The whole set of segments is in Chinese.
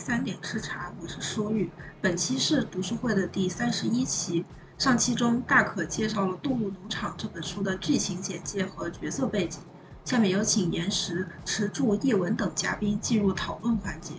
三点吃茶，我是舒玉。本期是读书会的第三十一期。上期中，大可介绍了《动物农场》这本书的剧情简介和角色背景。下面有请岩石、池柱、叶文等嘉宾进入讨论环节。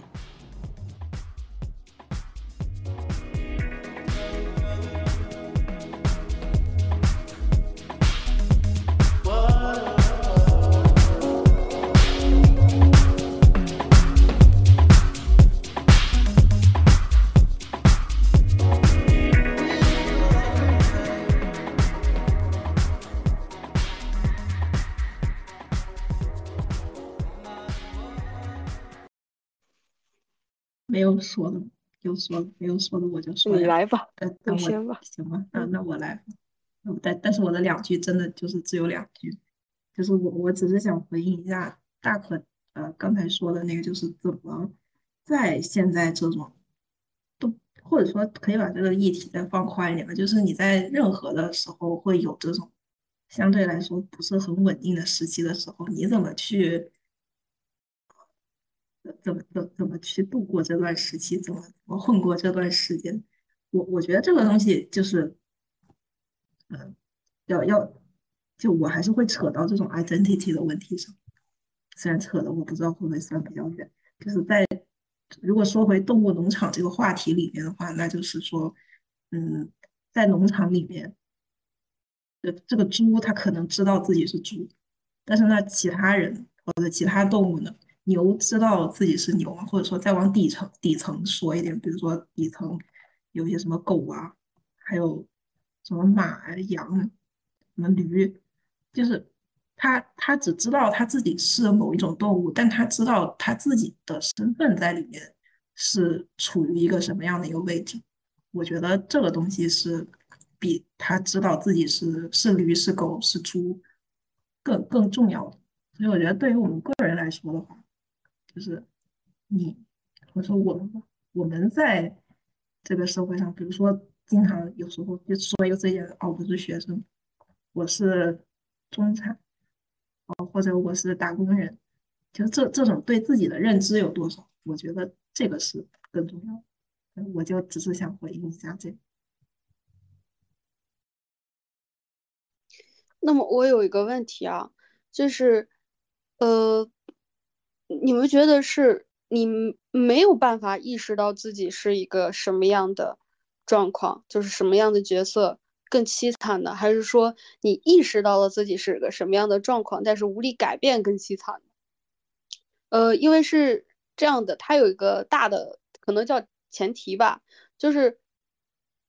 有说的，有说没有说的我就说。你来吧，等等我行吧，那，那我来。但但是我的两句真的就是只有两句，就是我我只是想回应一下大可呃刚才说的那个，就是怎么在现在这种都或者说可以把这个议题再放宽一点吧，就是你在任何的时候会有这种相对来说不是很稳定的时期的时候，你怎么去？怎么怎怎么去度过这段时期？怎么怎么混过这段时间？我我觉得这个东西就是，嗯，要要，就我还是会扯到这种 identity 的问题上。虽然扯的我不知道会不会算比较远。就是在如果说回动物农场这个话题里面的话，那就是说，嗯，在农场里面，呃，这个猪它可能知道自己是猪，但是那其他人或者其他动物呢？牛知道自己是牛吗？或者说再往底层底层说一点，比如说底层有些什么狗啊，还有什么马啊、羊、什么驴，就是他他只知道他自己是某一种动物，但他知道他自己的身份在里面是处于一个什么样的一个位置。我觉得这个东西是比他知道自己是是驴、是狗、是猪更更重要的。所以我觉得对于我们个人来说的话，就是你，我说我们吧，我们在这个社会上，比如说，经常有时候就说一个这件，哦，我是学生，我是中产，哦，或者我是打工人，就这这种对自己的认知有多少？我觉得这个是更重要的。我就只是想回应一下这。那么我有一个问题啊，就是，呃。你们觉得是你没有办法意识到自己是一个什么样的状况，就是什么样的角色更凄惨的，还是说你意识到了自己是个什么样的状况，但是无力改变更凄惨？呃，因为是这样的，它有一个大的可能叫前提吧，就是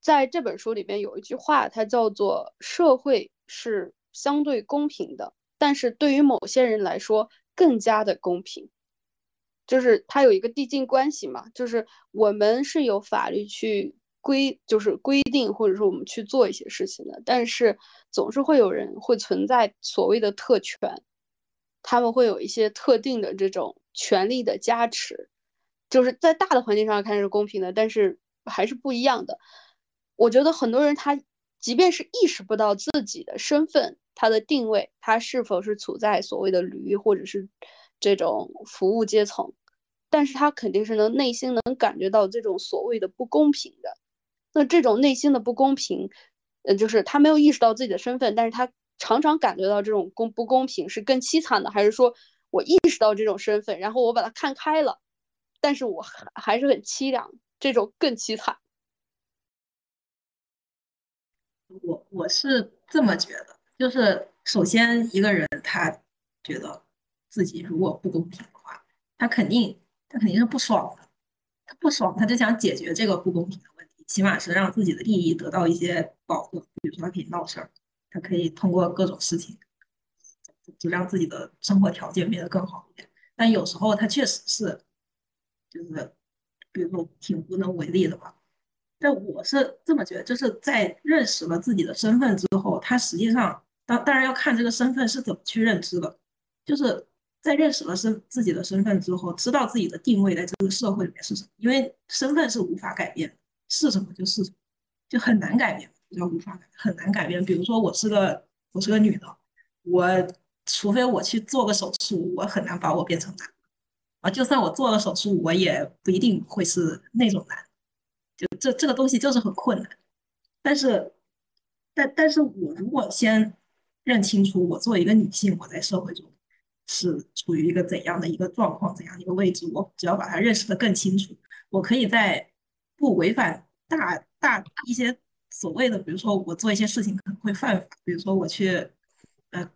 在这本书里面有一句话，它叫做“社会是相对公平的，但是对于某些人来说”。更加的公平，就是它有一个递进关系嘛，就是我们是有法律去规，就是规定或者说我们去做一些事情的，但是总是会有人会存在所谓的特权，他们会有一些特定的这种权利的加持，就是在大的环境上看是公平的，但是还是不一样的。我觉得很多人他即便是意识不到自己的身份。他的定位，他是否是处在所谓的驴，或者是这种服务阶层？但是他肯定是能内心能感觉到这种所谓的不公平的。那这种内心的不公平，呃，就是他没有意识到自己的身份，但是他常常感觉到这种公不公平是更凄惨的，还是说我意识到这种身份，然后我把它看开了，但是我还还是很凄凉，这种更凄惨。我我是这么觉得。就是首先一个人他觉得自己如果不公平的话，他肯定他肯定是不爽的，他不爽他就想解决这个不公平的问题，起码是让自己的利益得到一些保护。比如说他可以闹事儿，他可以通过各种事情就让自己的生活条件变得更好一点。但有时候他确实是就是比如说挺无能为力的吧。但我是这么觉得，就是在认识了自己的身份之后，他实际上。当当然要看这个身份是怎么去认知的，就是在认识了身自己的身份之后，知道自己的定位在这个社会里面是什么。因为身份是无法改变，是什么就是什么，就很难改变，叫无法改，很难改变。比如说我是个我是个女的，我除非我去做个手术，我很难把我变成男的。啊，就算我做了手术，我也不一定会是那种男。就这这个东西就是很困难。但是，但但是我如果先认清楚我作为一个女性，我在社会中是处于一个怎样的一个状况，怎样一个位置，我只要把它认识的更清楚，我可以在不违反大大一些所谓的，比如说我做一些事情可能会犯法，比如说我去呃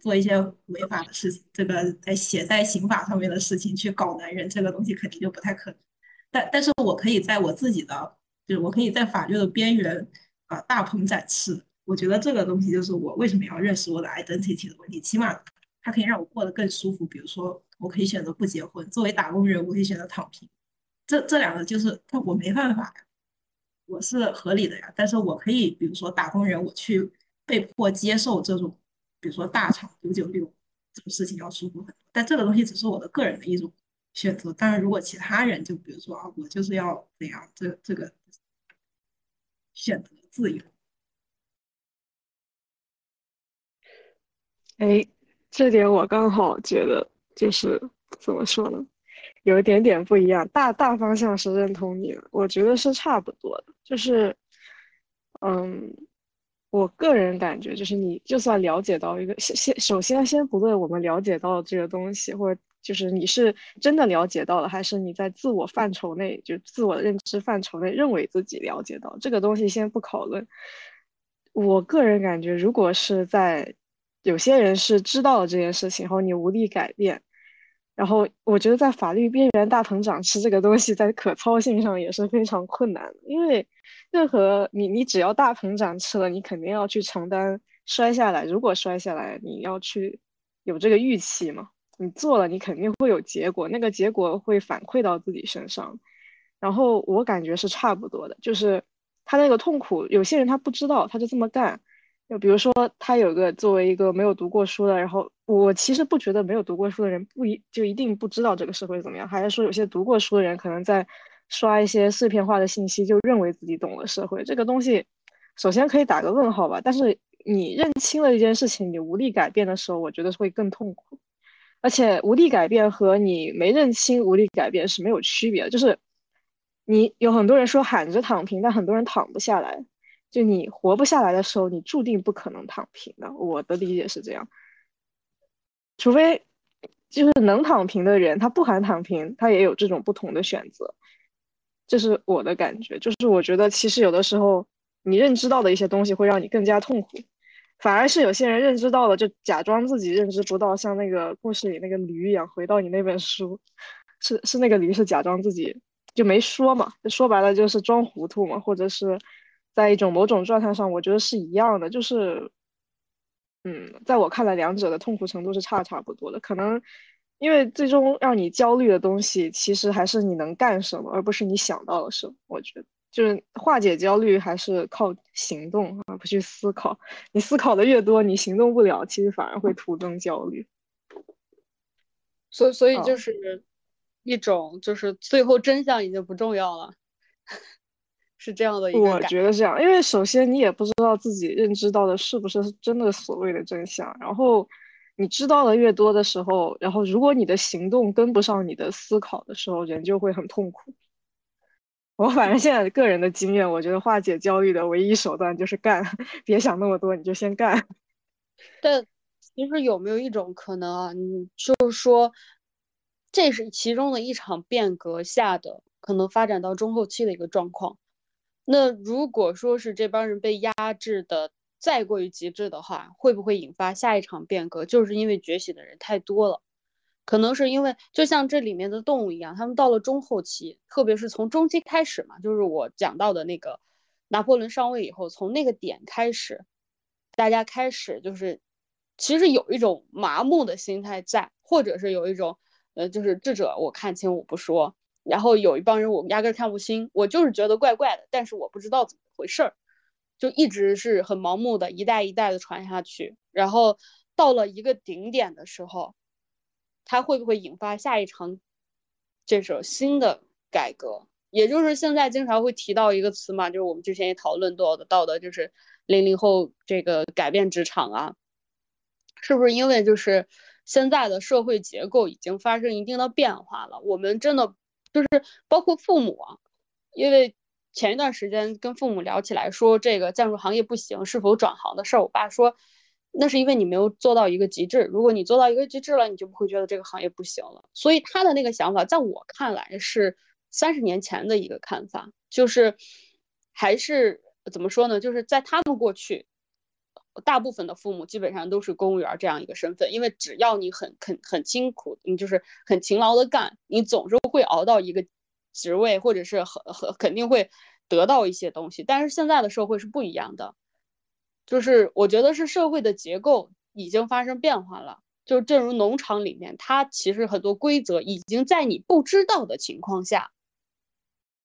做一些违法的事情，这个在写在刑法上面的事情去搞男人，这个东西肯定就不太可能。但但是我可以在我自己的。就是我可以在法律的边缘啊大鹏展翅，我觉得这个东西就是我为什么要认识我的 identity 的问题，起码它可以让我过得更舒服。比如说，我可以选择不结婚，作为打工人，我可以选择躺平。这这两个就是我没办法呀，我是合理的呀。但是我可以，比如说打工人，我去被迫接受这种，比如说大厂九九六这种事情要舒服很多。但这个东西只是我的个人的一种选择。当然，如果其他人就比如说啊，我就是要怎样，这这个。选择自由。哎，这点我刚好觉得就是怎么说呢，有一点点不一样。大大方向是认同你的，我觉得是差不多的。就是，嗯，我个人感觉就是，你就算了解到一个先先，首先先不论我们了解到这个东西，或者。就是你是真的了解到了，还是你在自我范畴内，就自我认知范畴内认为自己了解到这个东西，先不讨论。我个人感觉，如果是在有些人是知道了这件事情，后你无力改变，然后我觉得在法律边缘大鹏展翅这个东西，在可操性上也是非常困难的，因为任何你你只要大鹏展翅了，你肯定要去承担摔下来，如果摔下来，你要去有这个预期嘛。你做了，你肯定会有结果，那个结果会反馈到自己身上。然后我感觉是差不多的，就是他那个痛苦，有些人他不知道，他就这么干。就比如说，他有个作为一个没有读过书的，然后我其实不觉得没有读过书的人不一就一定不知道这个社会怎么样，还是说有些读过书的人可能在刷一些碎片化的信息，就认为自己懂了社会这个东西。首先可以打个问号吧，但是你认清了一件事情，你无力改变的时候，我觉得会更痛苦。而且无力改变和你没认清无力改变是没有区别的，就是你有很多人说喊着躺平，但很多人躺不下来。就你活不下来的时候，你注定不可能躺平的。我的理解是这样，除非就是能躺平的人，他不喊躺平，他也有这种不同的选择。这是我的感觉，就是我觉得其实有的时候你认知到的一些东西会让你更加痛苦。反而是有些人认知到了，就假装自己认知不到，像那个故事里那个驴一样，回到你那本书，是是那个驴是假装自己就没说嘛，就说白了就是装糊涂嘛，或者是在一种某种状态上，我觉得是一样的，就是，嗯，在我看来，两者的痛苦程度是差差不多的，可能因为最终让你焦虑的东西，其实还是你能干什么，而不是你想到了什么，我觉得。就是化解焦虑还是靠行动而不去思考。你思考的越多，你行动不了，其实反而会徒增焦虑。所以，所以就是一种，就是最后真相已经不重要了，是这样的一个。我觉得这样，因为首先你也不知道自己认知到的是不是真的所谓的真相，然后你知道的越多的时候，然后如果你的行动跟不上你的思考的时候，人就会很痛苦。我反正现在个人的经验，我觉得化解焦虑的唯一手段就是干，别想那么多，你就先干。但其实有没有一种可能啊？你就是说，这是其中的一场变革下的可能发展到中后期的一个状况。那如果说是这帮人被压制的再过于极致的话，会不会引发下一场变革？就是因为觉醒的人太多了。可能是因为就像这里面的动物一样，他们到了中后期，特别是从中期开始嘛，就是我讲到的那个拿破仑上位以后，从那个点开始，大家开始就是其实有一种麻木的心态在，或者是有一种呃，就是智者我看清我不说，然后有一帮人我压根看不清，我就是觉得怪怪的，但是我不知道怎么回事儿，就一直是很盲目的一代一代的传下去，然后到了一个顶点的时候。它会不会引发下一场这种新的改革？也就是现在经常会提到一个词嘛，就是我们之前也讨论到的，到的就是零零后这个改变职场啊，是不是因为就是现在的社会结构已经发生一定的变化了。我们真的就是包括父母啊，因为前一段时间跟父母聊起来说这个建筑行业不行，是否转行的事儿，我爸说那是因为你没有做到一个极致。如果你做到一个极致了，你就不会觉得这个行业不行了。所以他的那个想法，在我看来是三十年前的一个看法，就是还是怎么说呢？就是在他们过去。大部分的父母基本上都是公务员这样一个身份，因为只要你很肯很辛苦，你就是很勤劳的干，你总是会熬到一个职位，或者是很很肯定会得到一些东西。但是现在的社会是不一样的，就是我觉得是社会的结构已经发生变化了。就正如农场里面，它其实很多规则已经在你不知道的情况下，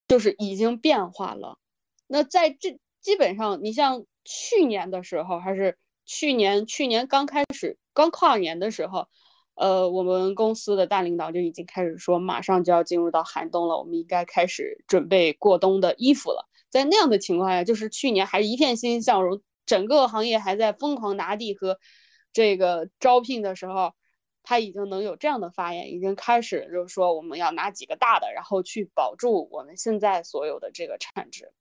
就是已经变化了。那在这基本上，你像。去年的时候，还是去年，去年刚开始刚跨年的时候，呃，我们公司的大领导就已经开始说，马上就要进入到寒冬了，我们应该开始准备过冬的衣服了。在那样的情况下，就是去年还一片欣欣向荣，整个行业还在疯狂拿地和这个招聘的时候，他已经能有这样的发言，已经开始就是说我们要拿几个大的，然后去保住我们现在所有的这个产值，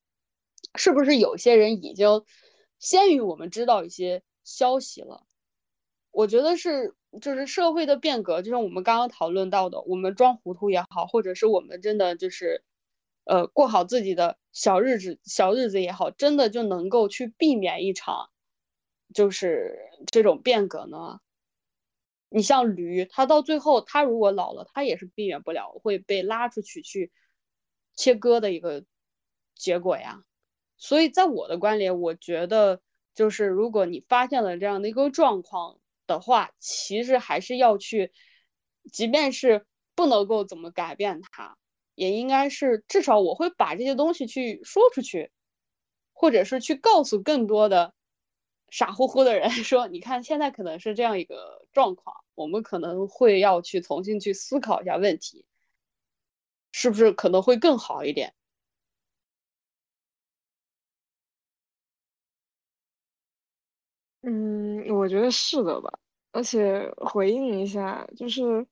是不是有些人已经？先于我们知道一些消息了，我觉得是就是社会的变革，就像我们刚刚讨论到的，我们装糊涂也好，或者是我们真的就是，呃，过好自己的小日子小日子也好，真的就能够去避免一场，就是这种变革呢？你像驴，它到最后，它如果老了，它也是避免不了会被拉出去去切割的一个结果呀。所以在我的观点，我觉得就是如果你发现了这样的一个状况的话，其实还是要去，即便是不能够怎么改变它，也应该是至少我会把这些东西去说出去，或者是去告诉更多的傻乎乎的人 说，你看现在可能是这样一个状况，我们可能会要去重新去思考一下问题，是不是可能会更好一点。嗯，我觉得是的吧，而且回应一下，就是，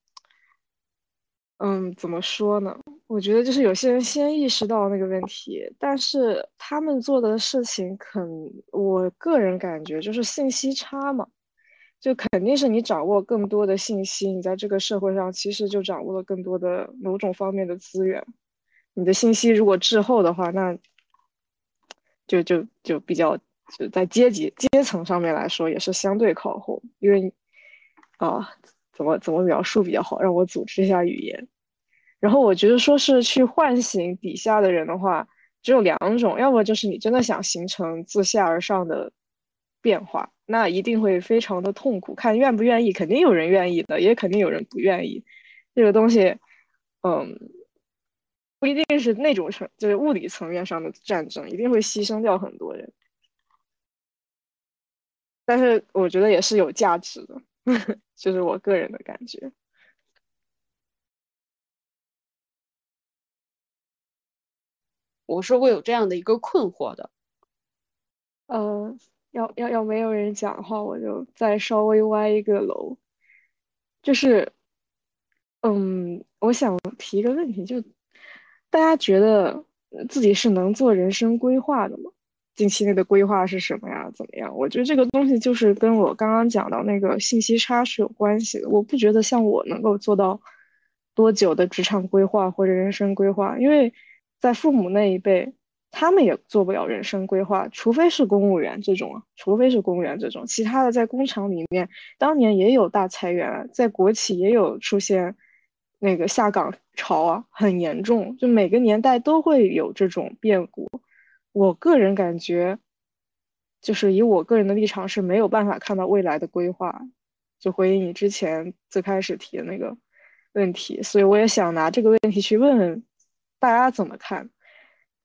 嗯，怎么说呢？我觉得就是有些人先意识到那个问题，但是他们做的事情，肯，我个人感觉就是信息差嘛，就肯定是你掌握更多的信息，你在这个社会上其实就掌握了更多的某种方面的资源，你的信息如果滞后的话，那就就就比较。就在阶级阶层上面来说，也是相对靠后，因为啊，怎么怎么描述比较好？让我组织一下语言。然后我觉得说是去唤醒底下的人的话，只有两种，要么就是你真的想形成自下而上的变化，那一定会非常的痛苦。看愿不愿意，肯定有人愿意的，也肯定有人不愿意。这个东西，嗯，不一定是那种层，就是物理层面上的战争，一定会牺牲掉很多人。但是我觉得也是有价值的，就是我个人的感觉。我是会有这样的一个困惑的。呃，要要要没有人讲的话，我就再稍微歪一个楼。就是，嗯，我想提一个问题，就大家觉得自己是能做人生规划的吗？近期内的规划是什么呀？怎么样？我觉得这个东西就是跟我刚刚讲到那个信息差是有关系的。我不觉得像我能够做到多久的职场规划或者人生规划，因为在父母那一辈，他们也做不了人生规划，除非是公务员这种，除非是公务员这种，其他的在工厂里面，当年也有大裁员，在国企也有出现那个下岗潮啊，很严重，就每个年代都会有这种变故。我个人感觉，就是以我个人的立场是没有办法看到未来的规划。就回应你之前最开始提的那个问题，所以我也想拿这个问题去问问大家怎么看。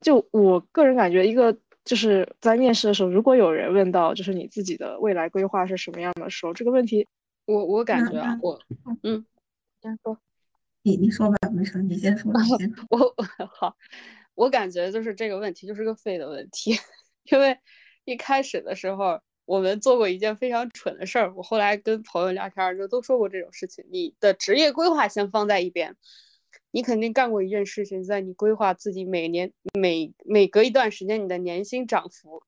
就我个人感觉，一个就是在面试的时候，如果有人问到就是你自己的未来规划是什么样的时候，这个问题，我我感觉啊，我嗯，先说，你你说吧，没事，你先说。我好。我感觉就是这个问题就是个废的问题，因为一开始的时候我们做过一件非常蠢的事儿，我后来跟朋友聊天就都说过这种事情。你的职业规划先放在一边，你肯定干过一件事情，在你规划自己每年每每隔一段时间你的年薪涨幅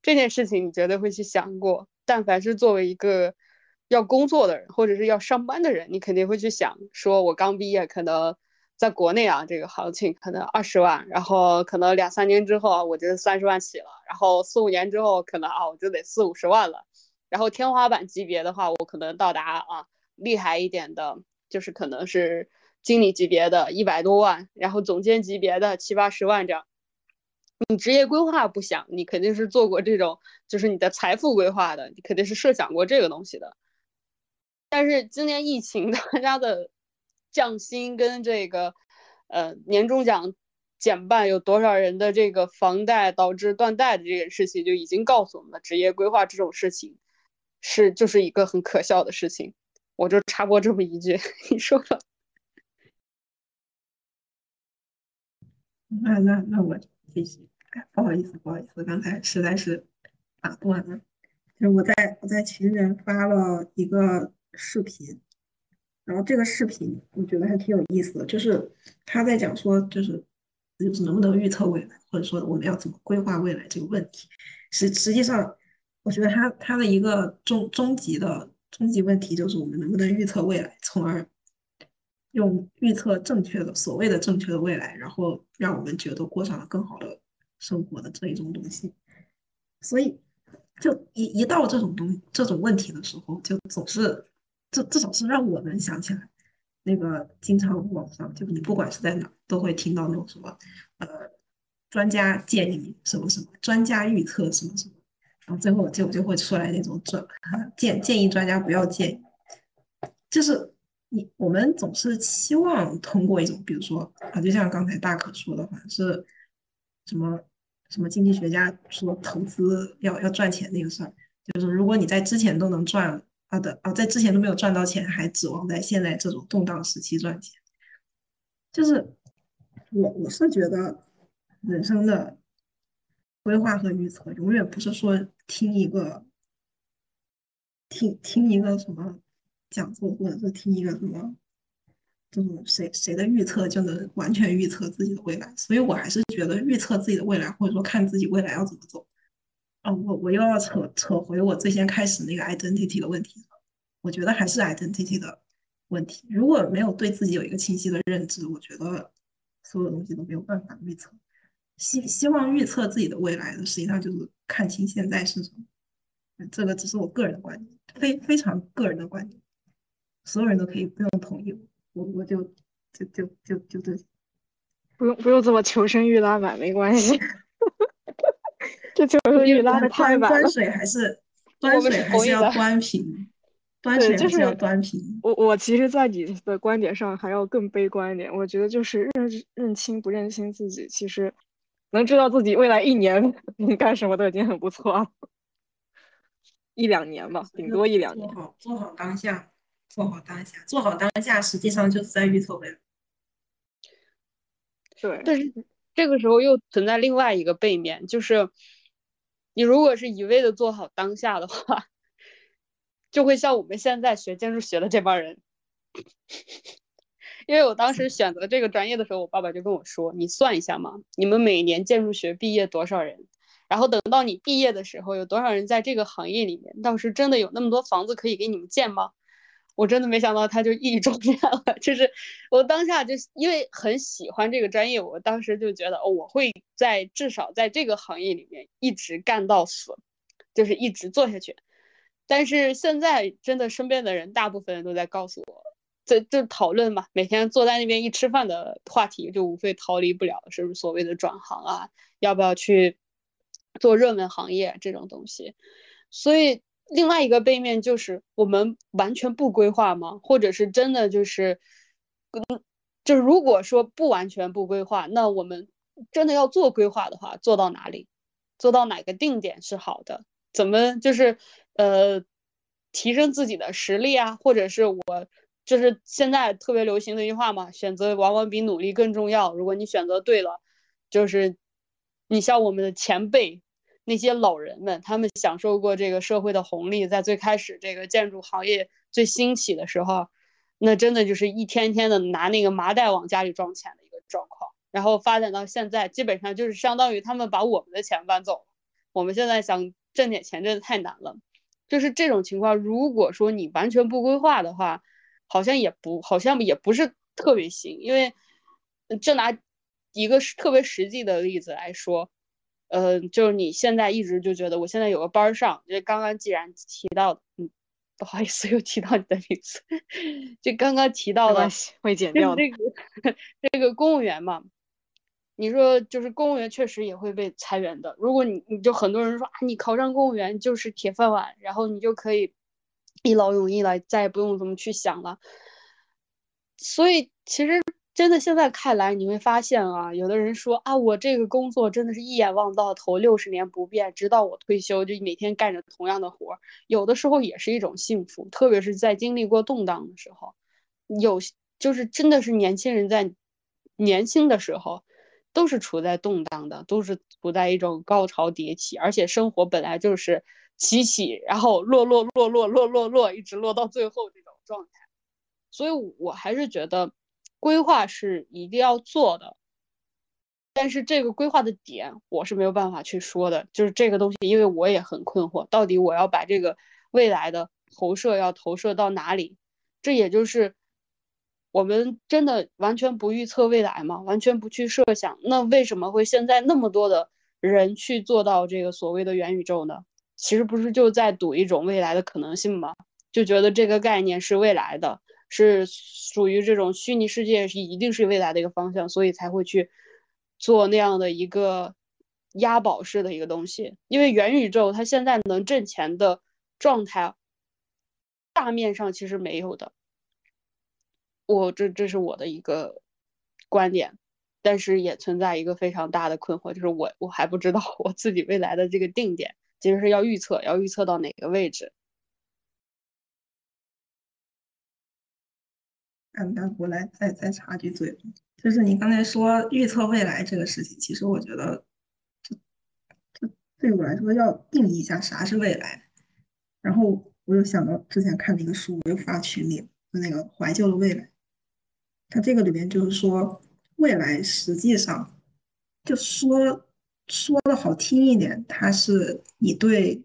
这件事情，你绝对会去想过。但凡是作为一个要工作的人，或者是要上班的人，你肯定会去想，说我刚毕业可能。在国内啊，这个行情可能二十万，然后可能两三年之后啊，我就三十万起了，然后四五年之后可能啊，我就得四五十万了，然后天花板级别的话，我可能到达啊厉害一点的，就是可能是经理级别的一百多万，然后总监级别的七八十万这样。你职业规划不想，你肯定是做过这种，就是你的财富规划的，你肯定是设想过这个东西的。但是今年疫情，大家的。降薪跟这个，呃，年终奖减半，有多少人的这个房贷导致断贷的这件事情，就已经告诉我们了。职业规划这种事情，是就是一个很可笑的事情。我就插播这么一句，你说吧。那那那我继续。不好意思，不好意思，刚才实在是打断了。就是我在我在群里面发了一个视频。然后这个视频我觉得还挺有意思的，就是他在讲说，就是就是能不能预测未来，或者说我们要怎么规划未来这个问题。实实际上，我觉得他他的一个终终极的终极问题就是我们能不能预测未来，从而用预测正确的所谓的正确的未来，然后让我们觉得过上了更好的生活的这一种东西。所以，就一一到这种东这种问题的时候，就总是。至至少是让我能想起来，那个经常网上就你不管是在哪，都会听到那种什么，呃，专家建议什么什么，专家预测什么什么，然后最后就就会出来那种专建建议专家不要建议，就是你我们总是期望通过一种，比如说啊，就像刚才大可说的话，是什么什么经济学家说投资要要赚钱那个事儿，就是如果你在之前都能赚。好的啊，在之前都没有赚到钱，还指望在现在这种动荡时期赚钱，就是我我是觉得人生的规划和预测永远不是说听一个听听一个什么讲座，或者是听一个什么这种谁谁的预测就能完全预测自己的未来，所以我还是觉得预测自己的未来，或者说看自己未来要怎么走。哦，我我又要扯扯回我最先开始那个 identity 的问题了我觉得还是 identity 的问题。如果没有对自己有一个清晰的认知，我觉得所有东西都没有办法预测。希希望预测自己的未来的，实际上就是看清现在是什么。这个只是我个人的观点，非非常个人的观点，所有人都可以不用同意我，我我就就就就就这，不用不用这么求生欲拉满，没关系。这求生欲拉的太满了。端水还是 端水还是要端平，端水还是要端平。我我其实，在你的观点上还要更悲观一点。我觉得就是认认清不认清自己，其实能知道自己未来一年干什么都已经很不错了。一两年吧，顶多一两年。做好做好当下，做好当下，做好当下，实际上就是在预测未来。对，但是这个时候又存在另外一个背面，就是。你如果是一味的做好当下的话，就会像我们现在学建筑学的这帮人。因为我当时选择这个专业的时候，我爸爸就跟我说：“你算一下嘛，你们每年建筑学毕业多少人？然后等到你毕业的时候，有多少人在这个行业里面？到时真的有那么多房子可以给你们建吗？”我真的没想到他就一语中了，就是我当下就因为很喜欢这个专业，我当时就觉得，我会在至少在这个行业里面一直干到死，就是一直做下去。但是现在真的身边的人大部分人都在告诉我，这就讨论嘛，每天坐在那边一吃饭的话题就无非逃离不了是不是所谓的转行啊，要不要去做热门行业这种东西，所以。另外一个背面就是我们完全不规划吗？或者是真的就是，嗯，就是如果说不完全不规划，那我们真的要做规划的话，做到哪里？做到哪个定点是好的？怎么就是呃提升自己的实力啊？或者是我就是现在特别流行的一句话嘛，选择往往比努力更重要。如果你选择对了，就是你像我们的前辈。那些老人们，他们享受过这个社会的红利，在最开始这个建筑行业最兴起的时候，那真的就是一天天的拿那个麻袋往家里装钱的一个状况。然后发展到现在，基本上就是相当于他们把我们的钱搬走了。我们现在想挣点钱，真的太难了。就是这种情况，如果说你完全不规划的话，好像也不好像也不是特别行。因为就拿一个特别实际的例子来说，呃，就是你现在一直就觉得我现在有个班上，就刚刚既然提到，嗯，不好意思又提到你的名字，就刚刚提到了会减掉这个这个公务员嘛。你说就是公务员确实也会被裁员的。如果你你就很多人说啊，你考上公务员就是铁饭碗，然后你就可以一劳永逸了，再也不用怎么去想了。所以其实真的现在看来，你会发现啊，有的人说啊，我这个工作真的是一眼望到头，六十年不变，直到我退休，就每天干着同样的活儿。有的时候也是一种幸福，特别是在经历过动荡的时候，有就是真的是年轻人在年轻的时候。都是处在动荡的，都是处在一种高潮迭起，而且生活本来就是起起，然后落落落落落落落，一直落到最后这种状态。所以我还是觉得规划是一定要做的，但是这个规划的点我是没有办法去说的，就是这个东西，因为我也很困惑，到底我要把这个未来的投射要投射到哪里？这也就是。我们真的完全不预测未来吗？完全不去设想，那为什么会现在那么多的人去做到这个所谓的元宇宙呢？其实不是就在赌一种未来的可能性吗？就觉得这个概念是未来的，是属于这种虚拟世界，是一定是未来的一个方向，所以才会去做那样的一个押宝式的一个东西。因为元宇宙它现在能挣钱的状态，大面上其实没有的。我这这是我的一个观点，但是也存在一个非常大的困惑，就是我我还不知道我自己未来的这个定点，其实是要预测，要预测到哪个位置。嗯，那我来再再插句嘴，就是你刚才说预测未来这个事情，其实我觉得，这这对我来说要定义一下啥是未来。然后我又想到之前看的一个书，我又发群里，就那个怀旧的未来。它这个里面就是说，未来实际上就说说的好听一点，它是你对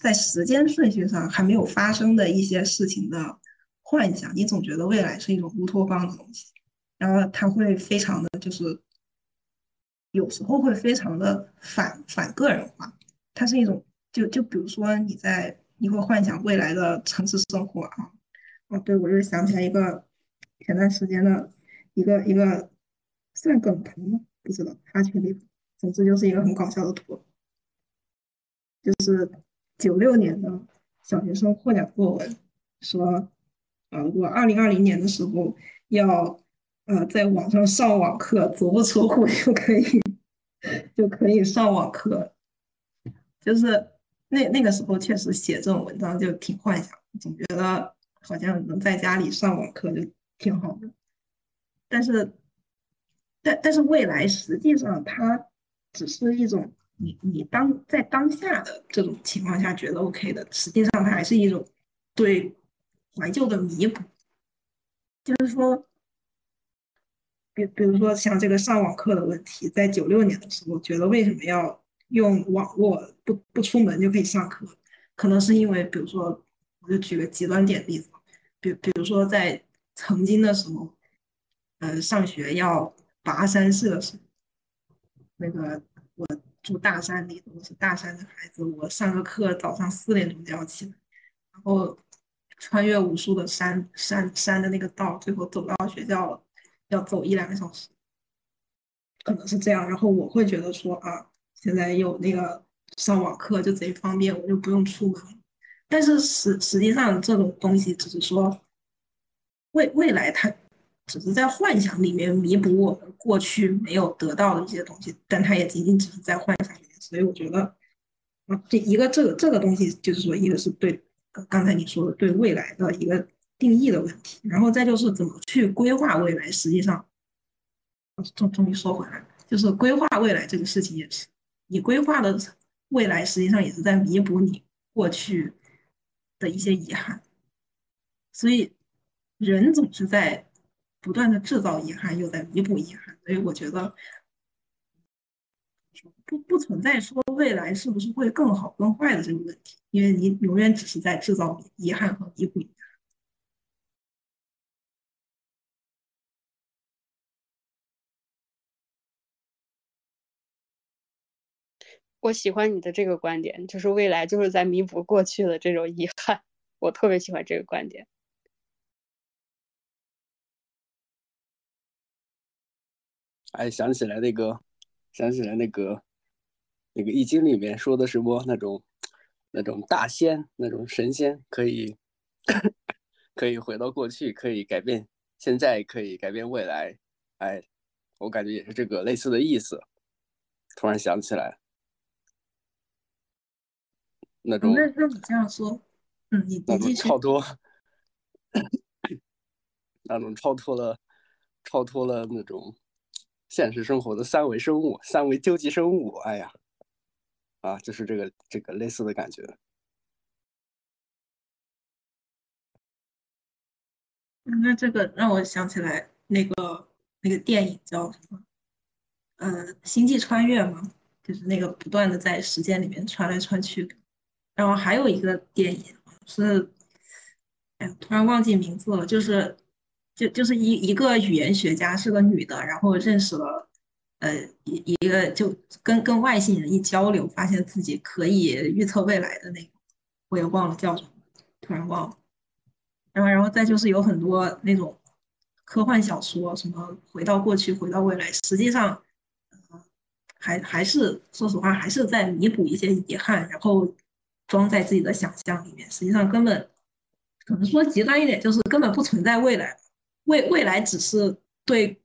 在时间顺序上还没有发生的一些事情的幻想。你总觉得未来是一种乌托邦的东西，然后它会非常的就是有时候会非常的反反个人化。它是一种就就比如说你在你会幻想未来的城市生活啊，哦，对我又想起来一个。前段时间的一个一个算梗图吗？不知道发群里，总之就是一个很搞笑的图，就是九六年的小学生获奖作文，说，呃，我二零二零年的时候要，呃，在网上上网课，足不出户就可以 就可以上网课，就是那那个时候确实写这种文章就挺幻想，总觉得好像能在家里上网课就。挺好的，但是，但但是未来实际上它只是一种你你当在当下的这种情况下觉得 OK 的，实际上它还是一种对怀旧的弥补。就是说，比比如说像这个上网课的问题，在九六年的时候，觉得为什么要用网络不不出门就可以上课？可能是因为，比如说，我就举个极端点例子，比比如说在。曾经的时候，呃，上学要跋山涉水。那个我住大山里，我是大山的孩子，我上个课早上四点钟就要起来，然后穿越无数的山山山的那个道，最后走到学校了要走一两个小时，可能是这样。然后我会觉得说啊，现在有那个上网课就贼方便，我就不用出门。但是实实际上这种东西只是说。未未来，它只是在幻想里面弥补我们过去没有得到的一些东西，但它也仅仅只是在幻想里面。所以我觉得，啊，这一个这个这个东西，就是说，一个是对刚才你说的对未来的一个定义的问题，然后再就是怎么去规划未来。实际上，终终于说回来，就是规划未来这个事情也是，你规划的未来实际上也是在弥补你过去的一些遗憾。所以人总是在不断的制造遗憾，又在弥补遗憾。所以我觉得不不存在说未来是不是会更好更坏的这个问题，因为你永远只是在制造遗憾和弥补遗憾。我喜欢你的这个观点，就是未来就是在弥补过去的这种遗憾。我特别喜欢这个观点。哎，想起来那个，想起来那个，那个《易经》里面说的什么那种，那种大仙，那种神仙，可以，可以回到过去，可以改变现在，可以改变未来。哎，我感觉也是这个类似的意思。突然想起来，那种那那你这样说，嗯，你那种。超脱，那种超脱了，超脱了那种现实生活的三维生物、三维究极生物。哎呀，啊，就是这个这个类似的感觉。那这个让我想起来那个那个电影叫什么？呃，星际穿越嘛，就是那个不断的在时间里面穿来穿去。然后还有一个电影是，哎，突然忘记名字了，就是就就是一一个语言学家是个女的，然后认识了呃一一个就跟跟外星人一交流，发现自己可以预测未来的那个，我也忘了叫什么，突然忘了。然后，然后再就是有很多那种科幻小说，什么回到过去、回到未来，实际上，还还是说实话，还是在弥补一些遗憾，然后装在自己的想象里面。实际上根本可能说极端一点，就是根本不存在未来，未未来只是对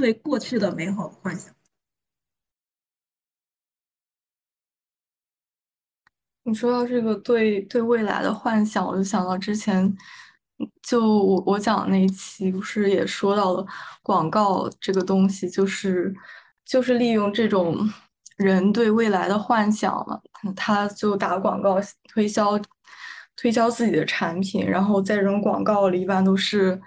对过去的美好幻想。你说到这个对对未来的幻想，我就想到之前，就我我讲的那一期，不是也说到了广告这个东西，就是就是利用这种人对未来的幻想嘛，他就打广告推销推销自己的产品，然后在这种广告里一般都是。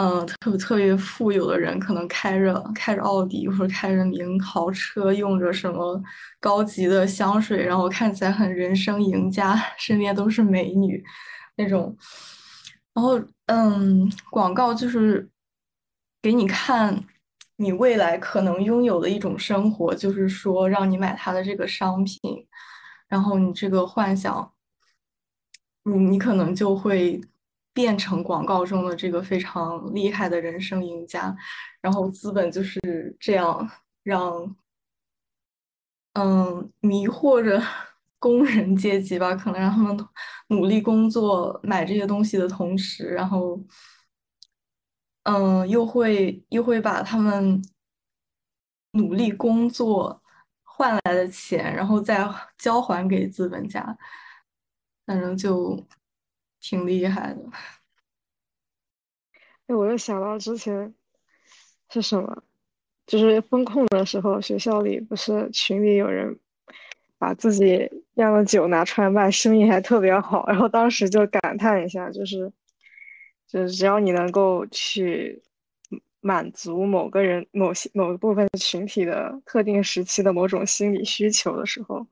嗯，特别特别富有的人可能开着开着奥迪或者开着名豪车，用着什么高级的香水，然后看起来很人生赢家，身边都是美女那种。然后，嗯，广告就是给你看你未来可能拥有的一种生活，就是说让你买他的这个商品，然后你这个幻想，你你可能就会。变成广告中的这个非常厉害的人生赢家，然后资本就是这样让，嗯，迷惑着 工人阶级吧，可能让他们努力工作买这些东西的同时，然后，嗯，又会又会把他们努力工作换来的钱，然后再交还给资本家，反正就。挺厉害的，哎，我又想到之前是什么，就是风控的时候，学校里不是群里有人把自己酿的酒拿出来卖，生意还特别好，然后当时就感叹一下，就是就是只要你能够去满足某个人、某些某部分群体的特定时期的某种心理需求的时候。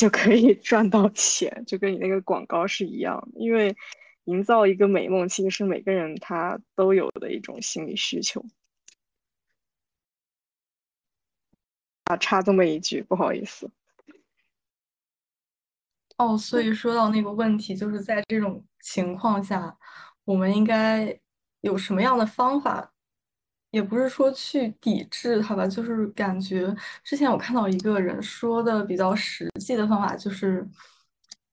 就可以 赚到钱，就跟你那个广告是一样的。因为营造一个美梦，其实是每个人他都有的一种心理需求。啊，插这么一句，不好意思。哦，所以说到那个问题，就是在这种情况下，我们应该有什么样的方法？也不是说去抵制它吧，就是感觉之前我看到一个人说的比较实际的方法，就是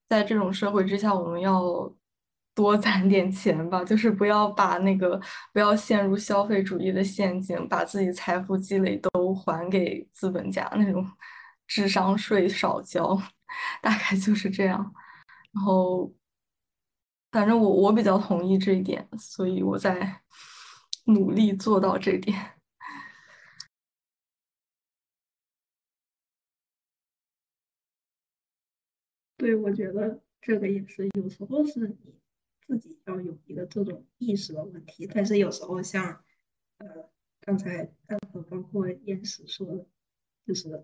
在这种社会之下，我们要多攒点钱吧，就是不要把那个不要陷入消费主义的陷阱，把自己财富积累都还给资本家那种智商税少交，大概就是这样。然后，反正我我比较同意这一点，所以我在。努力做到这点。对，我觉得这个也是，有时候是你自己要有一个这种意识的问题，但是有时候像呃刚才呃包括燕石说的，就是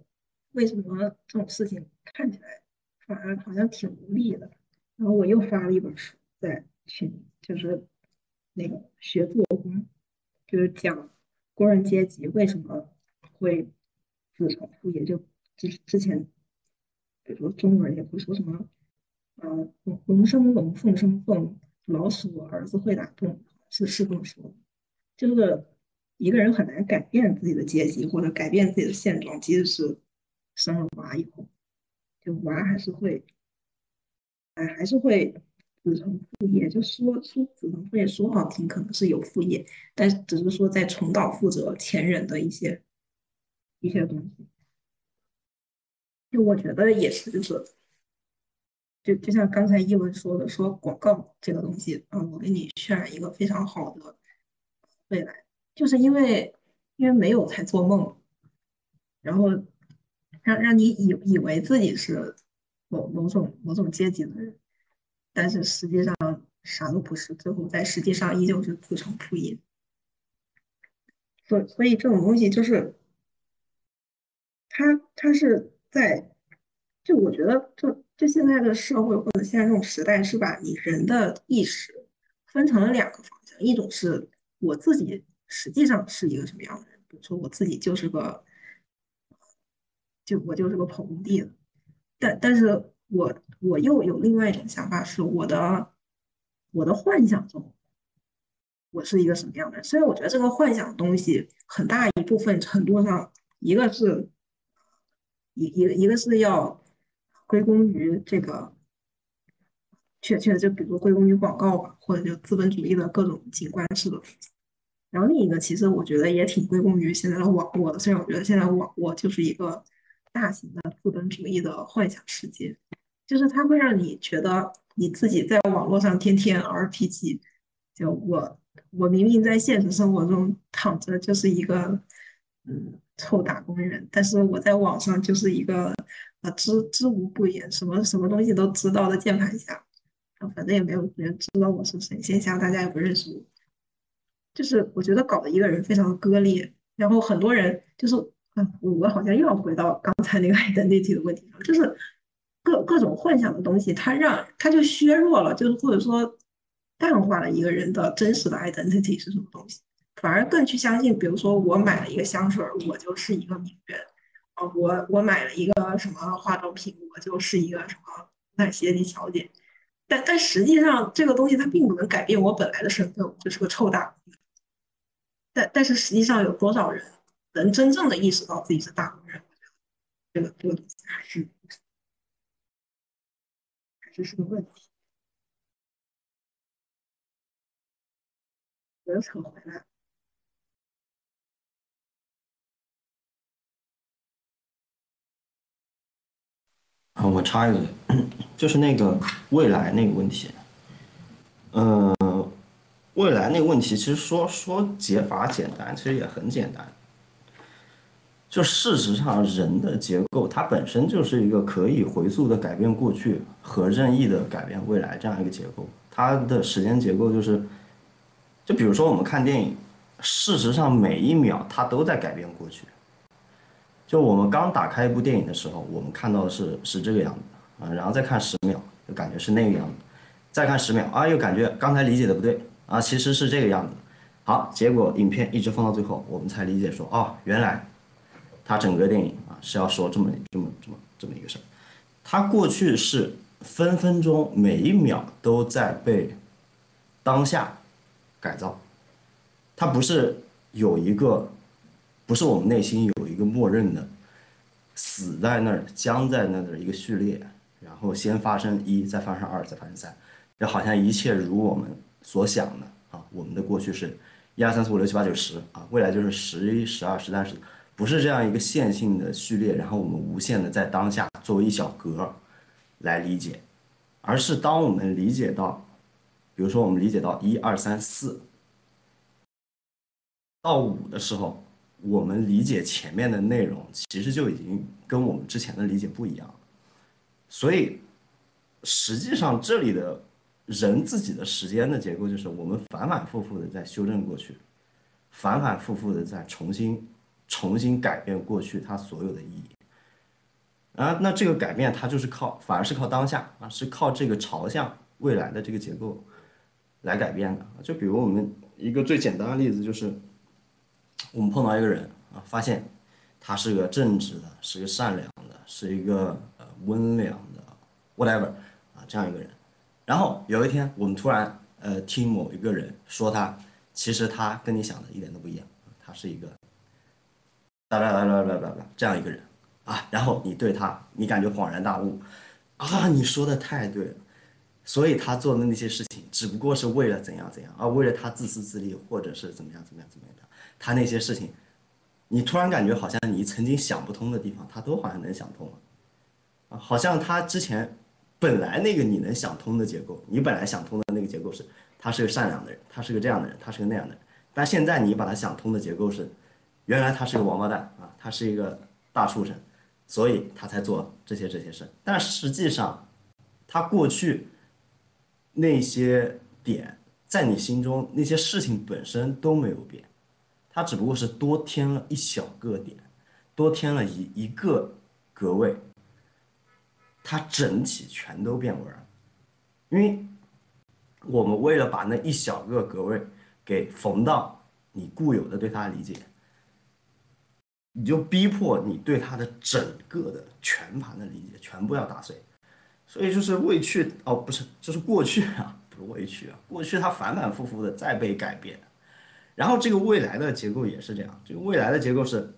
为什么这种事情看起来反而好像挺无力的。然后我又发了一本书在群里，就是那个学做，就是讲工人阶级为什么会子承父业，就之之前。比如说中国人也会说什么，呃，龙生龙，凤生凤，老鼠儿子会打洞，是是这么说。就是一个人很难改变自己的阶级或者改变自己的现状，即使是生了娃以后，就娃还是会，哎，还是会子承父业。就说说子承父业，说好听可能是有父业，但只是说在重蹈覆辙前人的一些一些东西。就我觉得也是，就是，就就像刚才一文说的，说广告这个东西，啊，我给你渲染一个非常好的未来，就是因为因为没有才做梦，然后让让你以以为自己是某某种某种阶级的人，但是实际上啥都不是，最后在实际上依旧是自成铺业。所所以这种东西就是，它它是。在，就我觉得，就就现在的社会或者现在这种时代，是把你人的意识分成了两个方向，一种是我自己实际上是一个什么样的人，比如说我自己就是个，就我就是个跑工地的，但但是我我又有另外一种想法，是我的我的幻想中，我是一个什么样的人？虽然我觉得这个幻想东西很大一部分程度上，一个是。一一个一个是要归功于这个，确确就比如归功于广告吧，或者就资本主义的各种景观式的。然后另一个其实我觉得也挺归功于现在的网络的，虽然我觉得现在网络就是一个大型的资本主义的幻想世界，就是它会让你觉得你自己在网络上天天 RPG，就我我明明在现实生活中躺着就是一个嗯。臭打工人，但是我在网上就是一个呃知知无不言，什么什么东西都知道的键盘侠，啊反正也没有人知道我是谁，线下大家也不认识我，就是我觉得搞得一个人非常的割裂，然后很多人就是嗯，我好像又要回到刚才那个 identity 的问题上，就是各各种幻想的东西，它让它就削弱了，就是或者说淡化了一个人的真实的 identity 是什么东西。反而更去相信，比如说我买了一个香水，我就是一个名媛啊；我我买了一个什么化妆品，我就是一个什么奈鞋迪小姐。但但实际上，这个东西它并不能改变我本来的身份，我就是个臭大工。但但是实际上，有多少人能真正的意识到自己是大工人？这个这个东西还是这是个问题。我又扯回来。啊，我插一个，就是那个未来那个问题，嗯，未来那个问题，其实说说解法简单，其实也很简单。就事实上，人的结构它本身就是一个可以回溯的改变过去和任意的改变未来这样一个结构。它的时间结构就是，就比如说我们看电影，事实上每一秒它都在改变过去。就我们刚打开一部电影的时候，我们看到的是是这个样子啊，然后再看十秒，就感觉是那个样子，再看十秒啊，又感觉刚才理解的不对啊，其实是这个样子。好，结果影片一直放到最后，我们才理解说，哦，原来他整个电影啊是要说这么这么这么这么一个事儿。他过去是分分钟每一秒都在被当下改造，他不是有一个。不是我们内心有一个默认的死在那儿、僵在那儿的一个序列，然后先发生一，再发生二，再发生三，就好像一切如我们所想的啊。我们的过去是一二三四五六七八九十啊，未来就是十一、十二、十三、十，不是这样一个线性的序列，然后我们无限的在当下作为一小格来理解，而是当我们理解到，比如说我们理解到一二三四到五的时候。我们理解前面的内容，其实就已经跟我们之前的理解不一样。所以，实际上这里的人自己的时间的结构就是我们反反复复的在修正过去，反反复复的在重新重新改变过去它所有的意义。啊，那这个改变它就是靠，反而是靠当下啊，是靠这个朝向未来的这个结构来改变的。就比如我们一个最简单的例子就是，我们碰到一个人啊，发现他是个正直的，是个善良的，是一个呃温良的，whatever 啊这样一个人。然后有一天我们突然呃听某一个人说他，其实他跟你想的一点都不一样，他是一个哒哒哒哒哒哒这样一个人。啊，然后你对他，你感觉恍然大悟，啊，你说的太对了，所以他做的那些事情只不过是为了怎样怎样，而为了他自私自利，或者是怎么样怎么样怎么样的，他那些事情，你突然感觉好像你曾经想不通的地方，他都好像能想通了，啊，好像他之前本来那个你能想通的结构，你本来想通的那个结构是，他是个善良的人，他是个这样的人，他是个那样的人，但现在你把他想通的结构是，原来他是个王八蛋啊，他是一个大畜生。所以他才做这些这些事，但实际上，他过去那些点在你心中那些事情本身都没有变，他只不过是多添了一小个点，多添了一一个格位，他整体全都变味了。因为我们为了把那一小个格位给缝到你固有的对他的理解。你就逼迫你对他的整个的全盘的理解全部要打碎，所以就是未去哦，不是，就是过去啊，不是未去啊，过去它反反复复的再被改变，然后这个未来的结构也是这样，这个未来的结构是，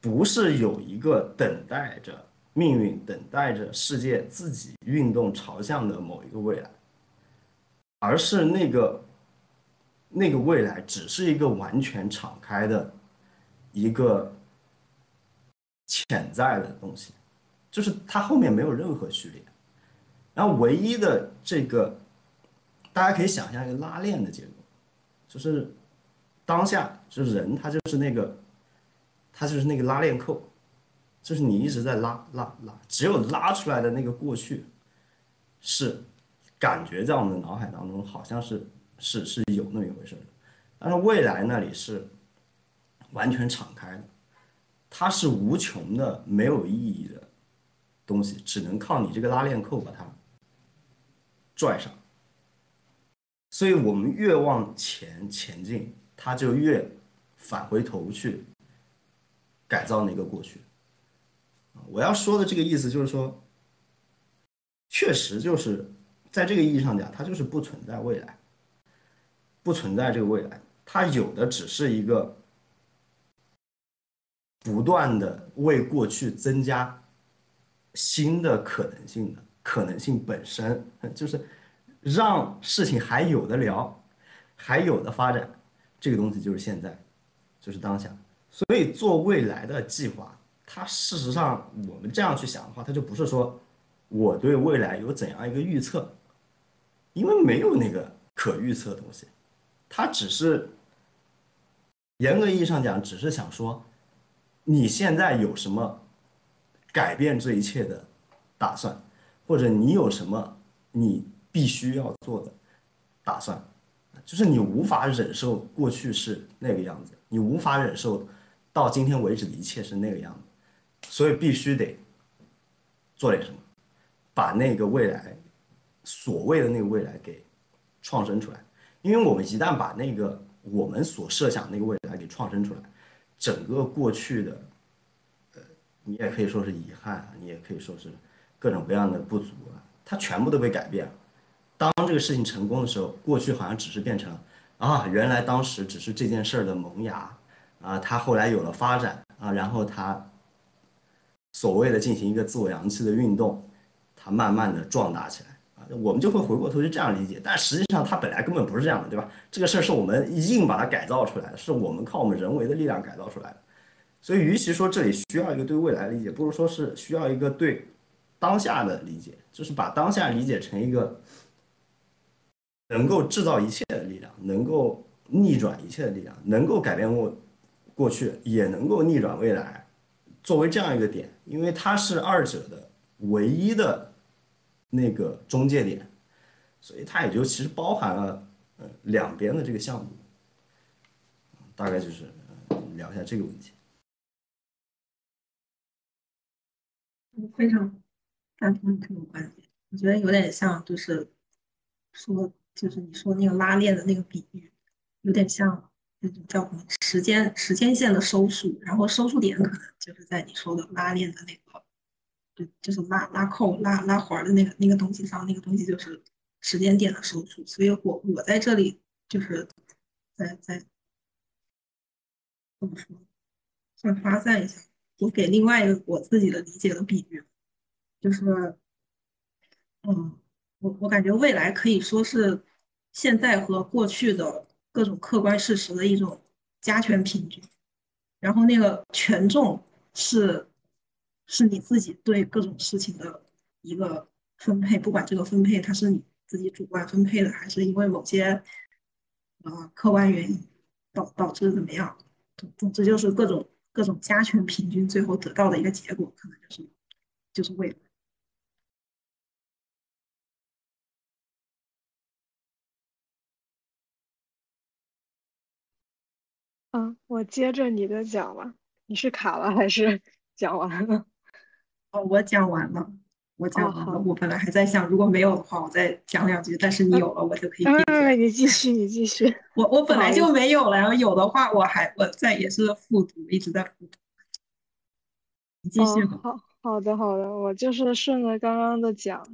不是有一个等待着命运、等待着世界自己运动朝向的某一个未来，而是那个那个未来只是一个完全敞开的。一个潜在的东西，就是它后面没有任何序列，然后唯一的这个，大家可以想象一个拉链的结构，就是当下就是人，他就是那个，他就是那个拉链扣，就是你一直在拉拉拉，只有拉出来的那个过去，是感觉在我们的脑海当中好像是是是有那么一回事的，但是未来那里是。完全敞开的，它是无穷的、没有意义的东西，只能靠你这个拉链扣把它拽上。所以我们越往前前进，它就越返回头去改造那个过去。我要说的这个意思就是说，确实就是在这个意义上讲，它就是不存在未来，不存在这个未来，它有的只是一个。不断的为过去增加新的可能性的可能性本身，就是让事情还有的聊，还有的发展，这个东西就是现在，就是当下。所以做未来的计划，它事实上我们这样去想的话，它就不是说我对未来有怎样一个预测，因为没有那个可预测的东西，它只是严格意义上讲，只是想说。你现在有什么改变这一切的打算，或者你有什么你必须要做的打算？就是你无法忍受过去是那个样子，你无法忍受到今天为止的一切是那个样子，所以必须得做点什么，把那个未来所谓的那个未来给创生出来。因为我们一旦把那个我们所设想那个未来给创生出来。整个过去的，呃，你也可以说是遗憾，你也可以说是各种各样的不足啊，它全部都被改变了。当这个事情成功的时候，过去好像只是变成啊，原来当时只是这件事儿的萌芽啊，它后来有了发展啊，然后它所谓的进行一个自我阳气的运动，它慢慢的壮大起来。我们就会回过头去这样理解，但实际上它本来根本不是这样的，对吧？这个事儿是我们硬把它改造出来的，是我们靠我们人为的力量改造出来的。所以，与其说这里需要一个对未来的理解，不如说是需要一个对当下的理解，就是把当下理解成一个能够制造一切的力量，能够逆转一切的力量，能够改变过过去，也能够逆转未来，作为这样一个点，因为它是二者的唯一的。那个中介点，所以它也就其实包含了呃两边的这个项目，大概就是聊一下这个问题。我非常赞同你这种观点，我觉得有点像，就是说，就是你说那个拉链的那个比喻，有点像那种叫什么时间时间线的收束，然后收束点可能就是在你说的拉链的那个，就就是拉拉扣拉拉环的那个那个东西上，那个东西就是时间点的收束。所以我我在这里就是在在怎么说，算发散一下。我给另外一个我自己的理解的比喻，就是，嗯，我我感觉未来可以说是现在和过去的各种客观事实的一种加权平均，然后那个权重是是你自己对各种事情的一个分配，不管这个分配它是你自己主观分配的，还是因为某些呃客观原因导导致怎么样，总总之就是各种。各种加权平均，最后得到的一个结果，可能就是就是未来。嗯，我接着你的讲吧。你是卡了还是讲完了？哦，我讲完了，我讲完了。我本来还在想，如果没有的话，我再讲两句。但是你有了，我就可以。嗯，你继续，你继续。我我本来就没有了，然后有的话，我还我在也是复读，一直在复读。哦，好好的好的，我就是顺着刚刚的讲，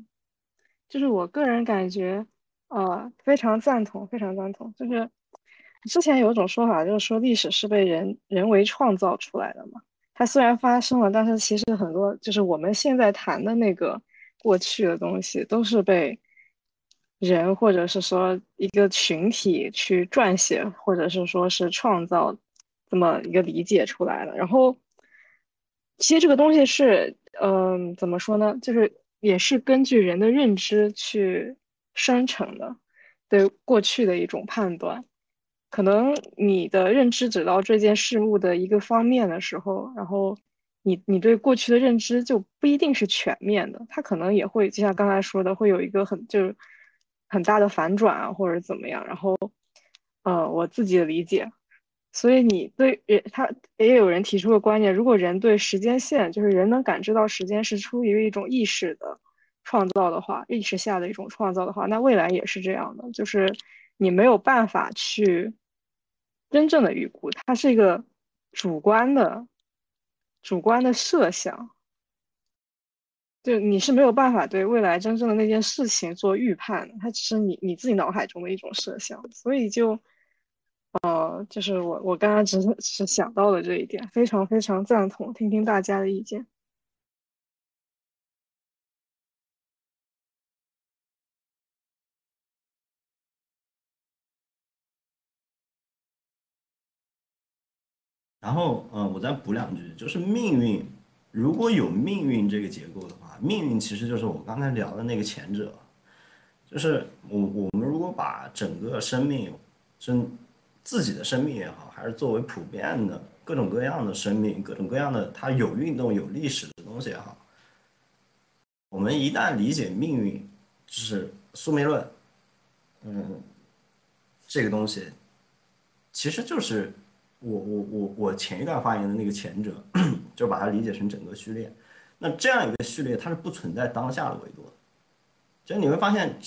就是我个人感觉，呃，非常赞同，非常赞同。就是之前有一种说法，就是说历史是被人人为创造出来的嘛。它虽然发生了，但是其实很多就是我们现在谈的那个过去的东西，都是被人或者是说一个群体去撰写，或者是说是创造这么一个理解出来的，然后。其实这个东西是，嗯，怎么说呢？就是也是根据人的认知去生成的，对过去的一种判断。可能你的认知只到这件事物的一个方面的时候，然后你你对过去的认知就不一定是全面的，它可能也会就像刚才说的，会有一个很就是很大的反转啊，或者怎么样。然后，呃，我自己的理解。所以你对人，他也有人提出个观念：如果人对时间线，就是人能感知到时间是出于一种意识的创造的话，意识下的一种创造的话，那未来也是这样的，就是你没有办法去真正的预估，它是一个主观的、主观的设想，就你是没有办法对未来真正的那件事情做预判，它只是你你自己脑海中的一种设想，所以就。呃，就是我，我刚刚只是只是想到了这一点，非常非常赞同，听听大家的意见。然后，呃，我再补两句，就是命运，如果有命运这个结构的话，命运其实就是我刚才聊的那个前者，就是我我们如果把整个生命真。自己的生命也好，还是作为普遍的各种各样的生命，各种各样的它有运动、有历史的东西也好，我们一旦理解命运，就是宿命论，嗯，这个东西，其实就是我我我我前一段发言的那个前者，就把它理解成整个序列。那这样一个序列，它是不存在当下的维度的，就你会发现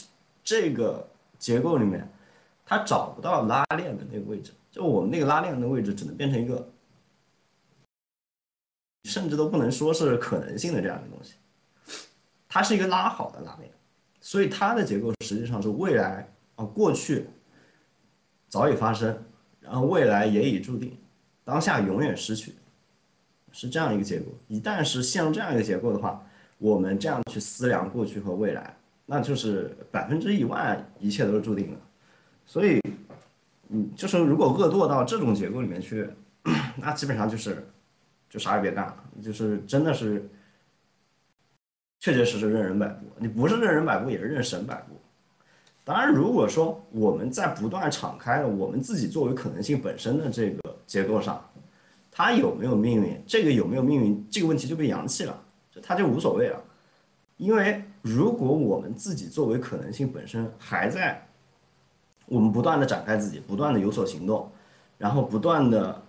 这个结构里面。它找不到拉链的那个位置，就我们那个拉链的位置，只能变成一个，甚至都不能说是可能性的这样一个东西。它是一个拉好的拉链，所以它的结构实际上是未来啊，过去早已发生，然后未来也已注定，当下永远失去，是这样一个结果。一旦是陷入这样一个结构的话，我们这样去思量过去和未来，那就是百分之一万，一切都是注定的。所以，嗯，就是如果恶堕到这种结构里面去，那基本上就是，就啥也别干了，就是真的是，确确实实任人摆布。你不是任人摆布，也是任神摆布。当然，如果说我们在不断敞开了我们自己作为可能性本身的这个结构上，它有没有命运？这个有没有命运这个问题就被扬弃了，就它就无所谓了。因为如果我们自己作为可能性本身还在，我们不断的展开自己，不断的有所行动，然后不断的，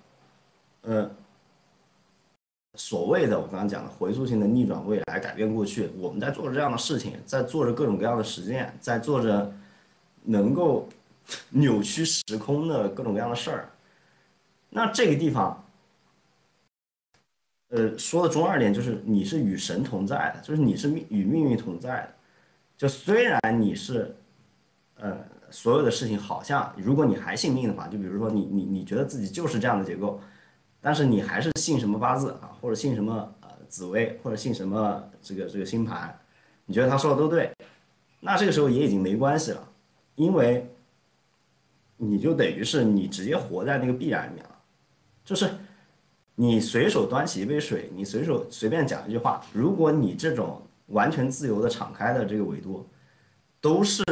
呃，所谓的我刚刚讲的回溯性的逆转未来，改变过去，我们在做着这样的事情，在做着各种各样的实践，在做着能够扭曲时空的各种各样的事儿，那这个地方。呃，说的中二点就是你是与神同在的，就是你是命与命运同在的。就虽然你是，呃，所有的事情好像，如果你还信命的话，就比如说你你你觉得自己就是这样的结构，但是你还是信什么八字啊，或者信什么呃紫薇，或者信什么这个这个星盘，你觉得他说的都对，那这个时候也已经没关系了，因为你就等于是你直接活在那个必然里面了，就是。你随手端起一杯水，你随手随便讲一句话，如果你这种完全自由的敞开的这个维度，都是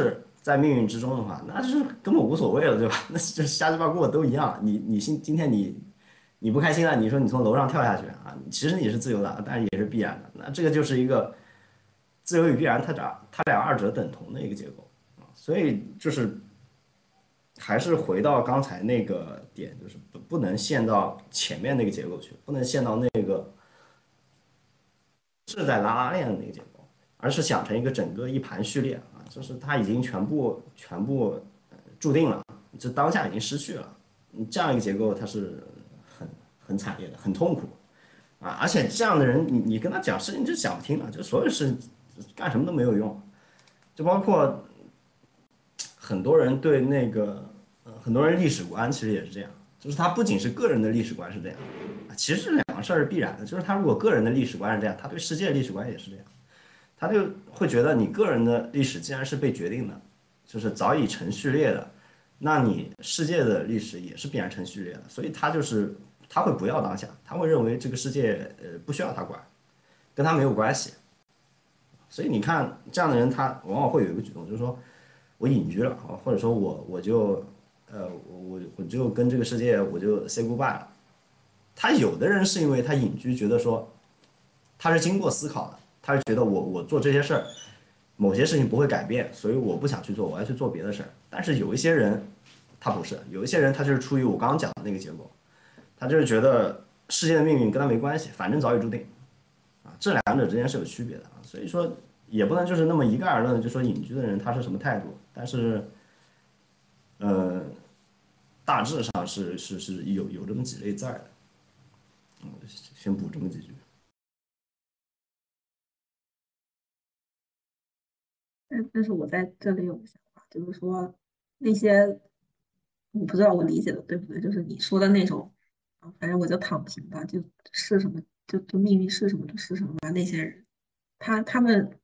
在命运之中的话，那就是根本无所谓了，对吧？那就瞎鸡巴过都一样。你你今今天你你不开心了，你说你从楼上跳下去啊，其实你是自由的，但是也是必然的。那这个就是一个自由与必然，它俩它俩二者等同的一个结构，所以就是。还是回到刚才那个点，就是不不能陷到前面那个结构去，不能陷到那个是在拉拉链的那个结构，而是想成一个整个一盘序列啊，就是它已经全部全部注定了，就当下已经失去了，这样一个结构它是很很惨烈的，很痛苦啊，而且这样的人，你你跟他讲事情就讲不听了，就所有事干什么都没有用，就包括。很多人对那个，呃，很多人历史观其实也是这样，就是他不仅是个人的历史观是这样，其实这两个事儿是必然的，就是他如果个人的历史观是这样，他对世界历史观也是这样，他就会觉得你个人的历史既然是被决定的，就是早已成序列的，那你世界的历史也是必然成序列的，所以他就是他会不要当下，他会认为这个世界呃不需要他管，跟他没有关系，所以你看这样的人，他往往会有一个举动，就是说。我隐居了，或者说我我就，呃，我我就跟这个世界我就 say goodbye 了。他有的人是因为他隐居，觉得说他是经过思考的，他是觉得我我做这些事儿，某些事情不会改变，所以我不想去做，我要去做别的事儿。但是有一些人他不是，有一些人他就是出于我刚刚讲的那个结果，他就是觉得世界的命运跟他没关系，反正早已注定，啊，这两者之间是有区别的啊，所以说。也不能就是那么一概而论，就说隐居的人他是什么态度，但是，呃，大致上是是是有有这么几类在的，嗯，先补这么几句。但但是我在这里有个想法，就是说那些我不知道我理解的对不对，就是你说的那种，啊，反正我就躺平吧，就是什么就就命运是什么就是什么吧，那些人，他他们。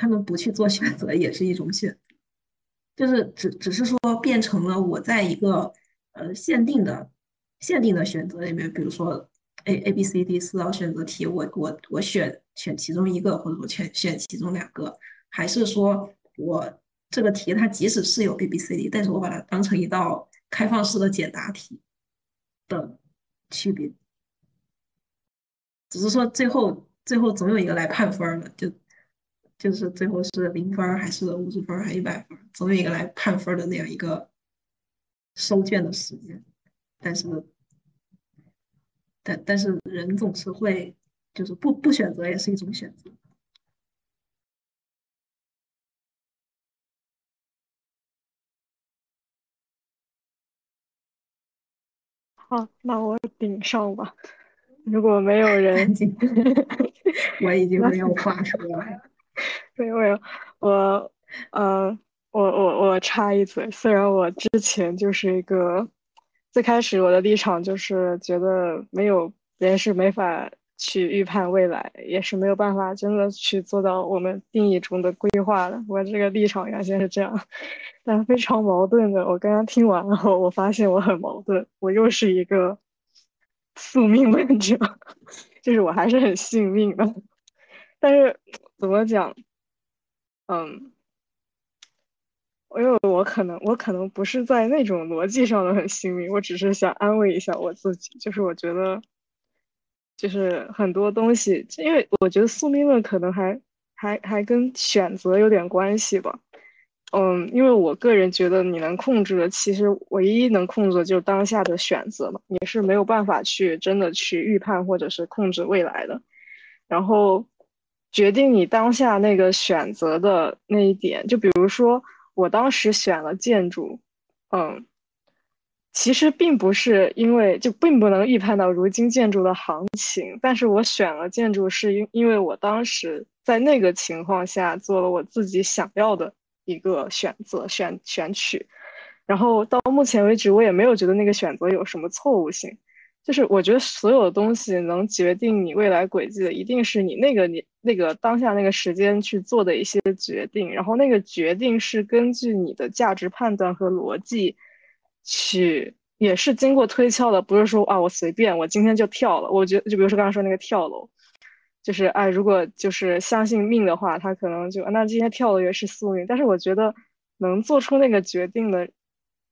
他们不去做选择也是一种选择，就是只只是说变成了我在一个呃限定的限定的选择里面，比如说 A A B C D 四道选择题，我我我选选其中一个，或者我选选其中两个，还是说我这个题它即使是有 A B C D，但是我把它当成一道开放式的简答题的区别，只是说最后最后总有一个来判分的就。就是最后是零分还是五十分还是一百分，总有一个来判分的那样一个收卷的时间。但是，但但是人总是会，就是不不选择也是一种选择。好，那我顶上吧。如果没有人，我已经没有话说了。没有没有，我呃，我我我插一嘴，虽然我之前就是一个最开始我的立场就是觉得没有人是没法去预判未来，也是没有办法真的去做到我们定义中的规划的。我这个立场原先是这样，但非常矛盾的。我刚刚听完后，我发现我很矛盾，我又是一个宿命论者，就是我还是很信命的，但是。怎么讲？嗯，因为我可能我可能不是在那种逻辑上的很幸运，我只是想安慰一下我自己，就是我觉得，就是很多东西，因为我觉得宿命论可能还还还跟选择有点关系吧。嗯，因为我个人觉得，你能控制的，其实唯一能控制的就是当下的选择嘛，你是没有办法去真的去预判或者是控制未来的。然后，决定你当下那个选择的那一点，就比如说我当时选了建筑，嗯，其实并不是因为就并不能预判到如今建筑的行情，但是我选了建筑是因因为我当时在那个情况下做了我自己想要的。一个选择选选取，然后到目前为止，我也没有觉得那个选择有什么错误性。就是我觉得所有的东西能决定你未来轨迹的，一定是你那个你那个当下那个时间去做的一些决定，然后那个决定是根据你的价值判断和逻辑去，也是经过推敲的，不是说啊我随便我今天就跳了。我觉得就比如说刚刚说那个跳楼。就是哎，如果就是相信命的话，他可能就那今天跳的也是宿命。但是我觉得能做出那个决定的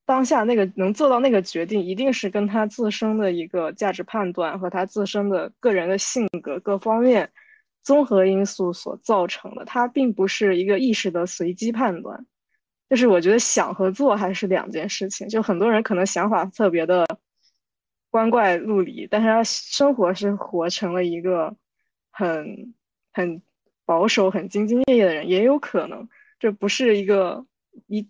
当下，那个能做到那个决定，一定是跟他自身的一个价值判断和他自身的个人的性格各方面综合因素所造成的。他并不是一个意识的随机判断。就是我觉得想和做还是两件事情。就很多人可能想法特别的光怪陆离，但是他生活是活成了一个。很很保守、很兢兢业业的人也有可能，这不是一个一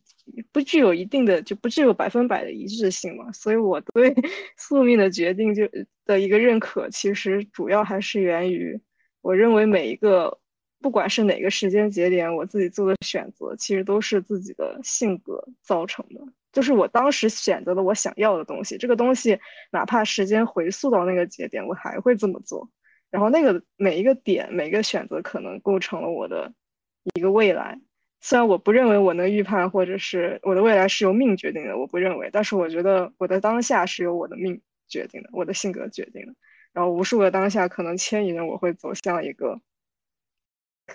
不具有一定的就不具有百分百的一致性嘛？所以我对 宿命的决定就的一个认可，其实主要还是源于我认为每一个不管是哪个时间节点，我自己做的选择，其实都是自己的性格造成的。就是我当时选择了我想要的东西，这个东西哪怕时间回溯到那个节点，我还会这么做。然后那个每一个点，每个选择可能构成了我的一个未来。虽然我不认为我能预判，或者是我的未来是由命决定的，我不认为。但是我觉得我的当下是由我的命决定的，我的性格决定的。然后无数个当下可能牵引着我会走向一个，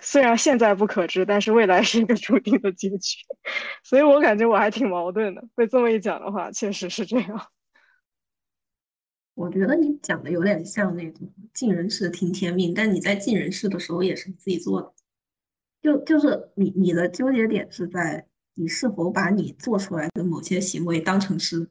虽然现在不可知，但是未来是一个注定的结局。所以我感觉我还挺矛盾的。被这么一讲的话，确实是这样。我觉得你讲的有点像那种尽人事听天命，但你在尽人事的时候也是自己做的，就就是你你的纠结点是在你是否把你做出来的某些行为当成是，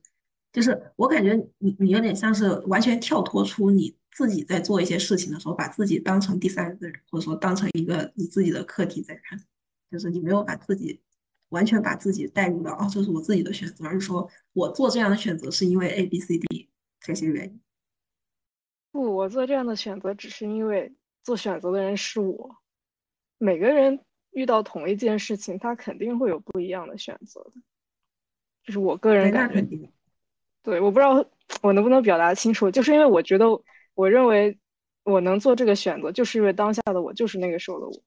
就是我感觉你你有点像是完全跳脱出你自己在做一些事情的时候，把自己当成第三个人，或者说当成一个你自己的课题在看，就是你没有把自己完全把自己带入到哦，这是我自己的选择，而是说我做这样的选择是因为 A B C D。这些原因不，我做这样的选择只是因为做选择的人是我。每个人遇到同一件事情，他肯定会有不一样的选择的，就是我个人感觉。对，我不知道我能不能表达清楚，就是因为我觉得，我认为我能做这个选择，就是因为当下的我就是那个时候的我。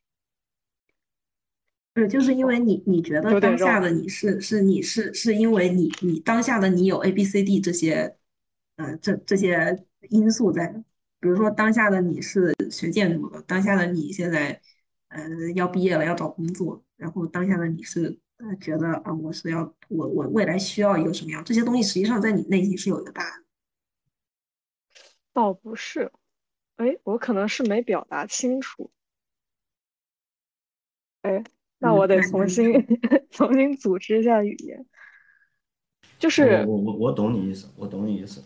是，就是因为你你觉得当下的你是是你是是因为你你当下的你有 A B C D 这些。呃，这这些因素在，比如说当下的你是学建筑的，当下的你现在呃要毕业了要找工作，然后当下的你是呃觉得啊我是要我我未来需要一个什么样，这些东西实际上在你内心是有一个答案。倒不是，哎，我可能是没表达清楚。哎，那我得重新 重新组织一下语言。就是我我我懂你意思，我懂你意思。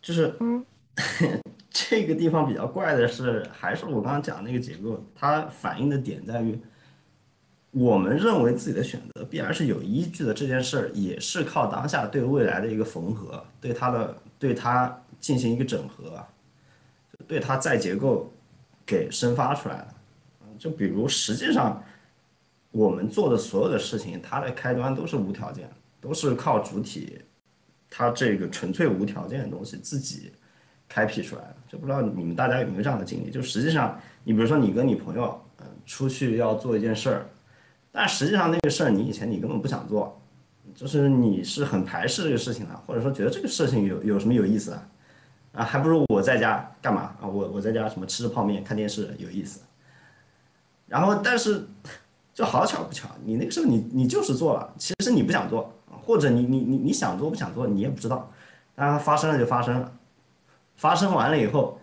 就是，这个地方比较怪的是，还是我刚刚讲那个结构，它反映的点在于，我们认为自己的选择必然是有依据的这件事儿，也是靠当下对未来的一个缝合，对它的对它进行一个整合，对它再结构给生发出来的。就比如实际上我们做的所有的事情，它的开端都是无条件，都是靠主体。它这个纯粹无条件的东西自己开辟出来的，就不知道你们大家有没有这样的经历？就实际上，你比如说你跟你朋友，嗯，出去要做一件事儿，但实际上那个事儿你以前你根本不想做，就是你是很排斥这个事情的，或者说觉得这个事情有有什么有意思啊？啊，还不如我在家干嘛啊？我我在家什么吃着泡面看电视有意思。然后，但是就好巧不巧，你那个时候你你就是做了，其实你不想做。或者你你你你想做不想做你也不知道，当然发生了就发生了，发生完了以后，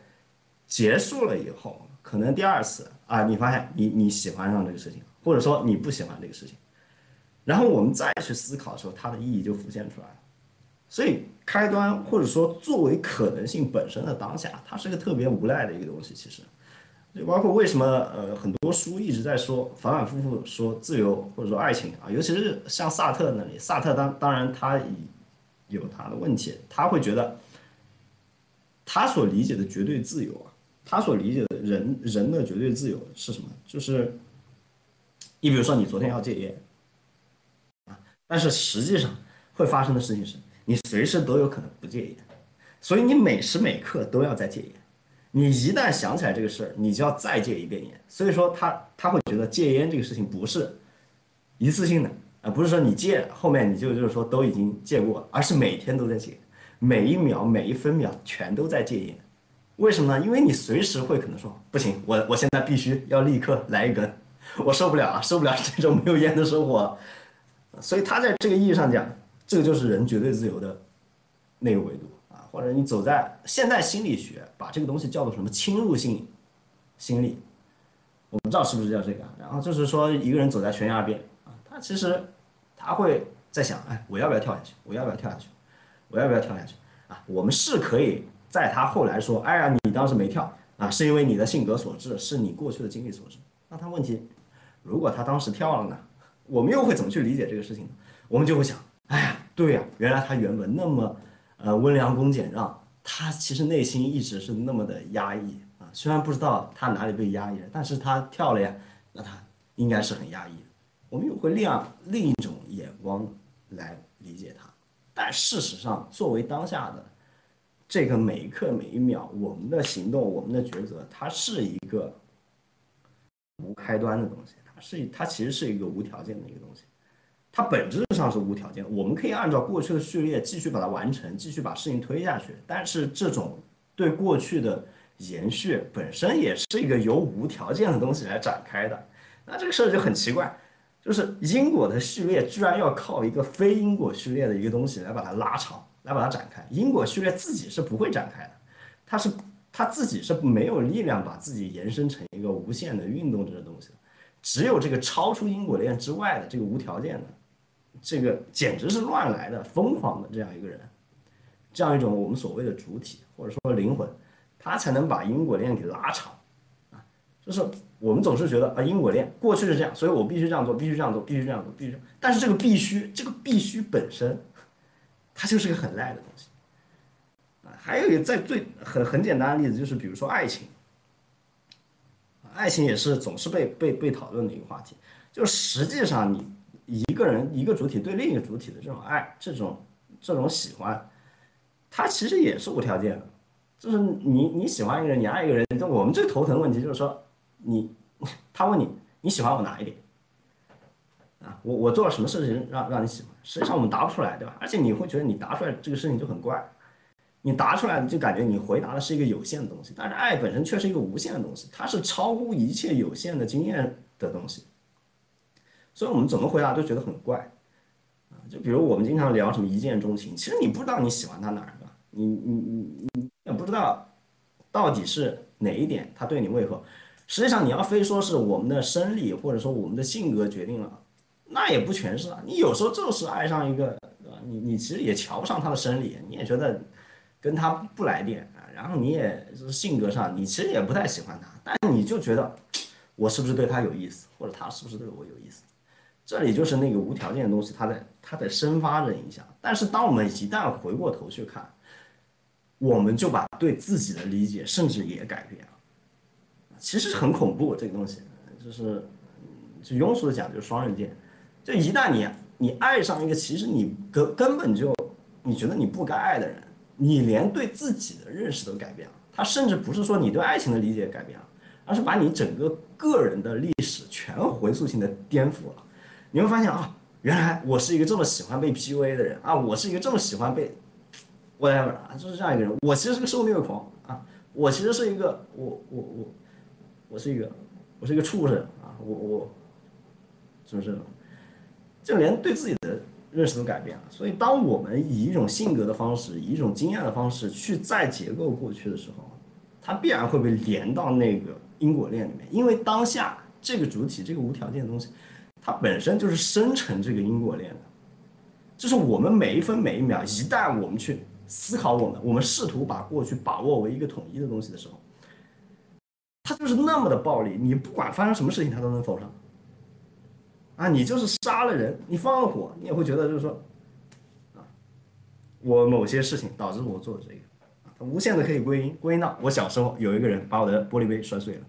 结束了以后，可能第二次啊，你发现你你喜欢上这个事情，或者说你不喜欢这个事情，然后我们再去思考的时候，它的意义就浮现出来了。所以开端或者说作为可能性本身的当下，它是个特别无奈的一个东西。其实，就包括为什么呃很多书一直在说反反复复说自由或者说爱情啊，尤其是像萨特那里，萨特当当然他有他的问题，他会觉得他所理解的绝对自由啊，他所理解的人人的绝对自由是什么？就是你比如说你昨天要戒烟啊，但是实际上会发生的事情是。你随时都有可能不戒烟，所以你每时每刻都要在戒烟。你一旦想起来这个事儿，你就要再戒一遍烟。所以说他他会觉得戒烟这个事情不是一次性的啊，不是说你戒后面你就就是说都已经戒过了，而是每天都在戒，每一秒每一分秒全都在戒烟。为什么呢？因为你随时会可能说不行，我我现在必须要立刻来一根，我受不了了，受不了 这种没有烟的生活。所以他在这个意义上讲。这个就是人绝对自由的那个维度啊，或者你走在现代心理学把这个东西叫做什么侵入性心理，我不知道是不是叫这个。然后就是说一个人走在悬崖边啊，他其实他会在想，哎，我要不要跳下去？我要不要跳下去？我要不要跳下去？啊，我们是可以在他后来说，哎呀，你当时没跳啊，是因为你的性格所致，是你过去的经历所致。那他问题，如果他当时跳了呢？我们又会怎么去理解这个事情？我们就会想。哎呀，对呀，原来他原本那么，呃，温良恭俭让，他其实内心一直是那么的压抑啊。虽然不知道他哪里被压抑了，但是他跳了呀，那他应该是很压抑的。我们又会另另一种眼光来理解他。但事实上，作为当下的这个每一刻每一秒，我们的行动，我们的抉择，它是一个无开端的东西，它是它其实是一个无条件的一个东西。它本质上是无条件，我们可以按照过去的序列继续把它完成，继续把事情推下去。但是这种对过去的延续本身也是一个由无条件的东西来展开的。那这个事儿就很奇怪，就是因果的序列居然要靠一个非因果序列的一个东西来把它拉长，来把它展开。因果序列自己是不会展开的，它是它自己是没有力量把自己延伸成一个无限的运动这个东西的。只有这个超出因果链之外的这个无条件的。这个简直是乱来的、疯狂的这样一个人，这样一种我们所谓的主体或者说灵魂，他才能把因果链给拉长啊！就是我们总是觉得啊，因果链过去是这样，所以我必须这样做，必须这样做，必须这样做，必须。但是这个必须，这个必须本身，它就是个很赖的东西啊！还有一个在最很很简单的例子，就是比如说爱情，爱情也是总是被被被讨论的一个话题，就实际上你。一个人一个主体对另一个主体的这种爱，这种这种喜欢，它其实也是无条件的。就是你你喜欢一个人，你爱一个人，就我们最头疼的问题就是说，你他问你你喜欢我哪一点啊？我我做了什么事情让让你喜欢？实际上我们答不出来，对吧？而且你会觉得你答出来这个事情就很怪，你答出来就感觉你回答的是一个有限的东西，但是爱本身却是一个无限的东西，它是超乎一切有限的经验的东西。所以我们怎么回答都觉得很怪，啊，就比如我们经常聊什么一见钟情，其实你不知道你喜欢他哪儿的，你你你你也不知道到底是哪一点他对你胃口。实际上你要非说是我们的生理或者说我们的性格决定了，那也不全是啊。你有时候就是爱上一个，你你其实也瞧不上他的生理，你也觉得跟他不来电啊，然后你也是性格上你其实也不太喜欢他，但你就觉得我是不是对他有意思，或者他是不是对我有意思？这里就是那个无条件的东西，它在它在生发着影响。但是当我们一旦回过头去看，我们就把对自己的理解甚至也改变了。其实很恐怖，这个东西就是就庸俗的讲就是双刃剑。就一旦你你爱上一个其实你根根本就你觉得你不该爱的人，你连对自己的认识都改变了。他甚至不是说你对爱情的理解改变了，而是把你整个个人的历史全回溯性的颠覆了。你会发现啊，原来我是一个这么喜欢被 PUA 的人啊，我是一个这么喜欢被 whatever 啊，就是这样一个人。我其实是个受虐狂啊，我其实是一个我我我我是一个我是一个畜生啊，我我是不是？就连对自己的认识都改变了。所以，当我们以一种性格的方式，以一种经验的方式去再结构过去的时候，它必然会被连到那个因果链里面，因为当下这个主体这个无条件的东西，它本身就是生成这个因果链的。就是我们每一分每一秒，一旦我们去思考我们，我们试图把过去把握为一个统一的东西的时候，他就是那么的暴力。你不管发生什么事情，他都能否上。啊，你就是杀了人，你放了火，你也会觉得就是说，啊，我某些事情导致我做的这个，啊，它无限的可以归因归纳。我小时候有一个人把我的玻璃杯摔碎了，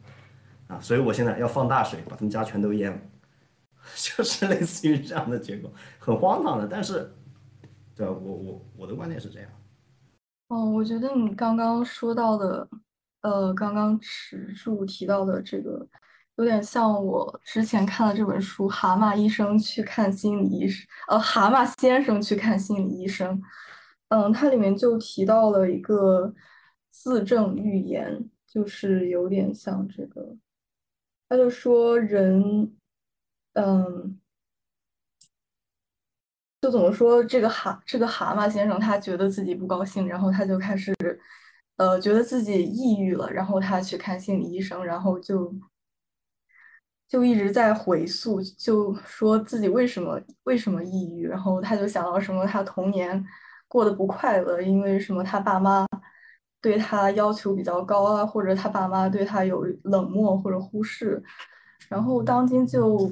啊，所以我现在要放大水把他们家全都淹了。就是类似于这样的结果，很荒唐的。但是，对我我我的观点是这样。哦，我觉得你刚刚说到的，呃，刚刚池柱提到的这个，有点像我之前看的这本书《蛤蟆医生去看心理医生》，呃，蛤蟆先生去看心理医生。嗯，它里面就提到了一个自证预言，就是有点像这个，他就说人。嗯，就怎么说这个蛤这个蛤蟆先生，他觉得自己不高兴，然后他就开始，呃，觉得自己抑郁了，然后他去看心理医生，然后就就一直在回溯，就说自己为什么为什么抑郁，然后他就想到什么他童年过得不快乐，因为什么他爸妈对他要求比较高啊，或者他爸妈对他有冷漠或者忽视，然后当今就。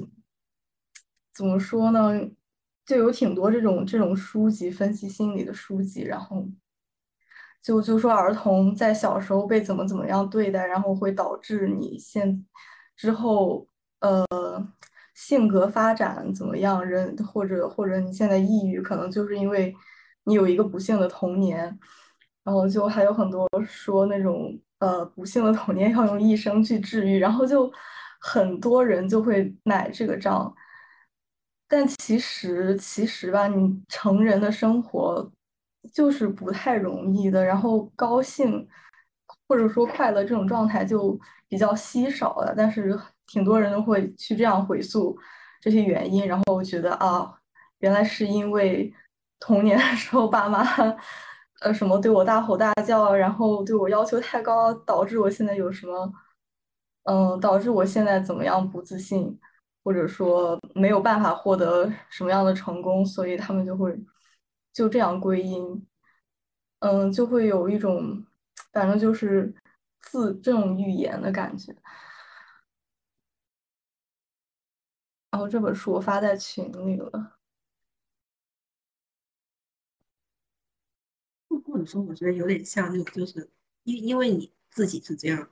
怎么说呢？就有挺多这种这种书籍分析心理的书籍，然后就就说儿童在小时候被怎么怎么样对待，然后会导致你现之后呃性格发展怎么样，人或者或者你现在抑郁，可能就是因为你有一个不幸的童年，然后就还有很多说那种呃不幸的童年要用一生去治愈，然后就很多人就会买这个账。但其实，其实吧，你成人的生活就是不太容易的。然后高兴或者说快乐这种状态就比较稀少了。但是挺多人都会去这样回溯这些原因，然后我觉得啊，原来是因为童年的时候爸妈呃什么对我大吼大叫，然后对我要求太高，导致我现在有什么嗯，导致我现在怎么样不自信。或者说没有办法获得什么样的成功，所以他们就会就这样归因，嗯，就会有一种反正就是自证预言的感觉。然后这本书我发在群里了。或者说，我觉得有点像，就就是因因为你自己是这样，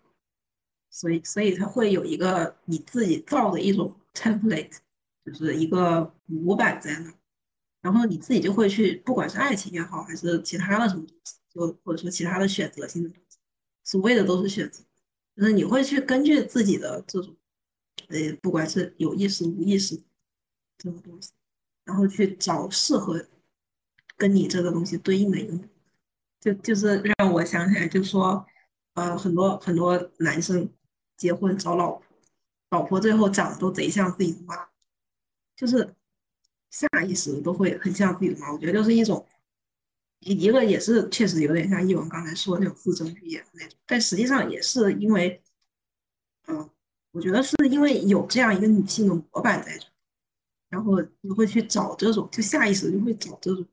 所以所以他会有一个你自己造的一种。template 就是一个模板在那，然后你自己就会去，不管是爱情也好，还是其他的什么东西，就或者说其他的选择性的东西，所谓的都是选择，就是你会去根据自己的这种，呃，不管是有意识无意识这种东西，然后去找适合跟你这个东西对应的一个，就就是让我想起来，就说，呃，很多很多男生结婚找老婆。老婆最后长得都贼像自己的妈，就是下意识都会很像自己的妈。我觉得就是一种，一个也是确实有点像一文刚才说的那种自证预言那种，但实际上也是因为，嗯，我觉得是因为有这样一个女性的模板在这，然后你会去找这种，就下意识就会找这种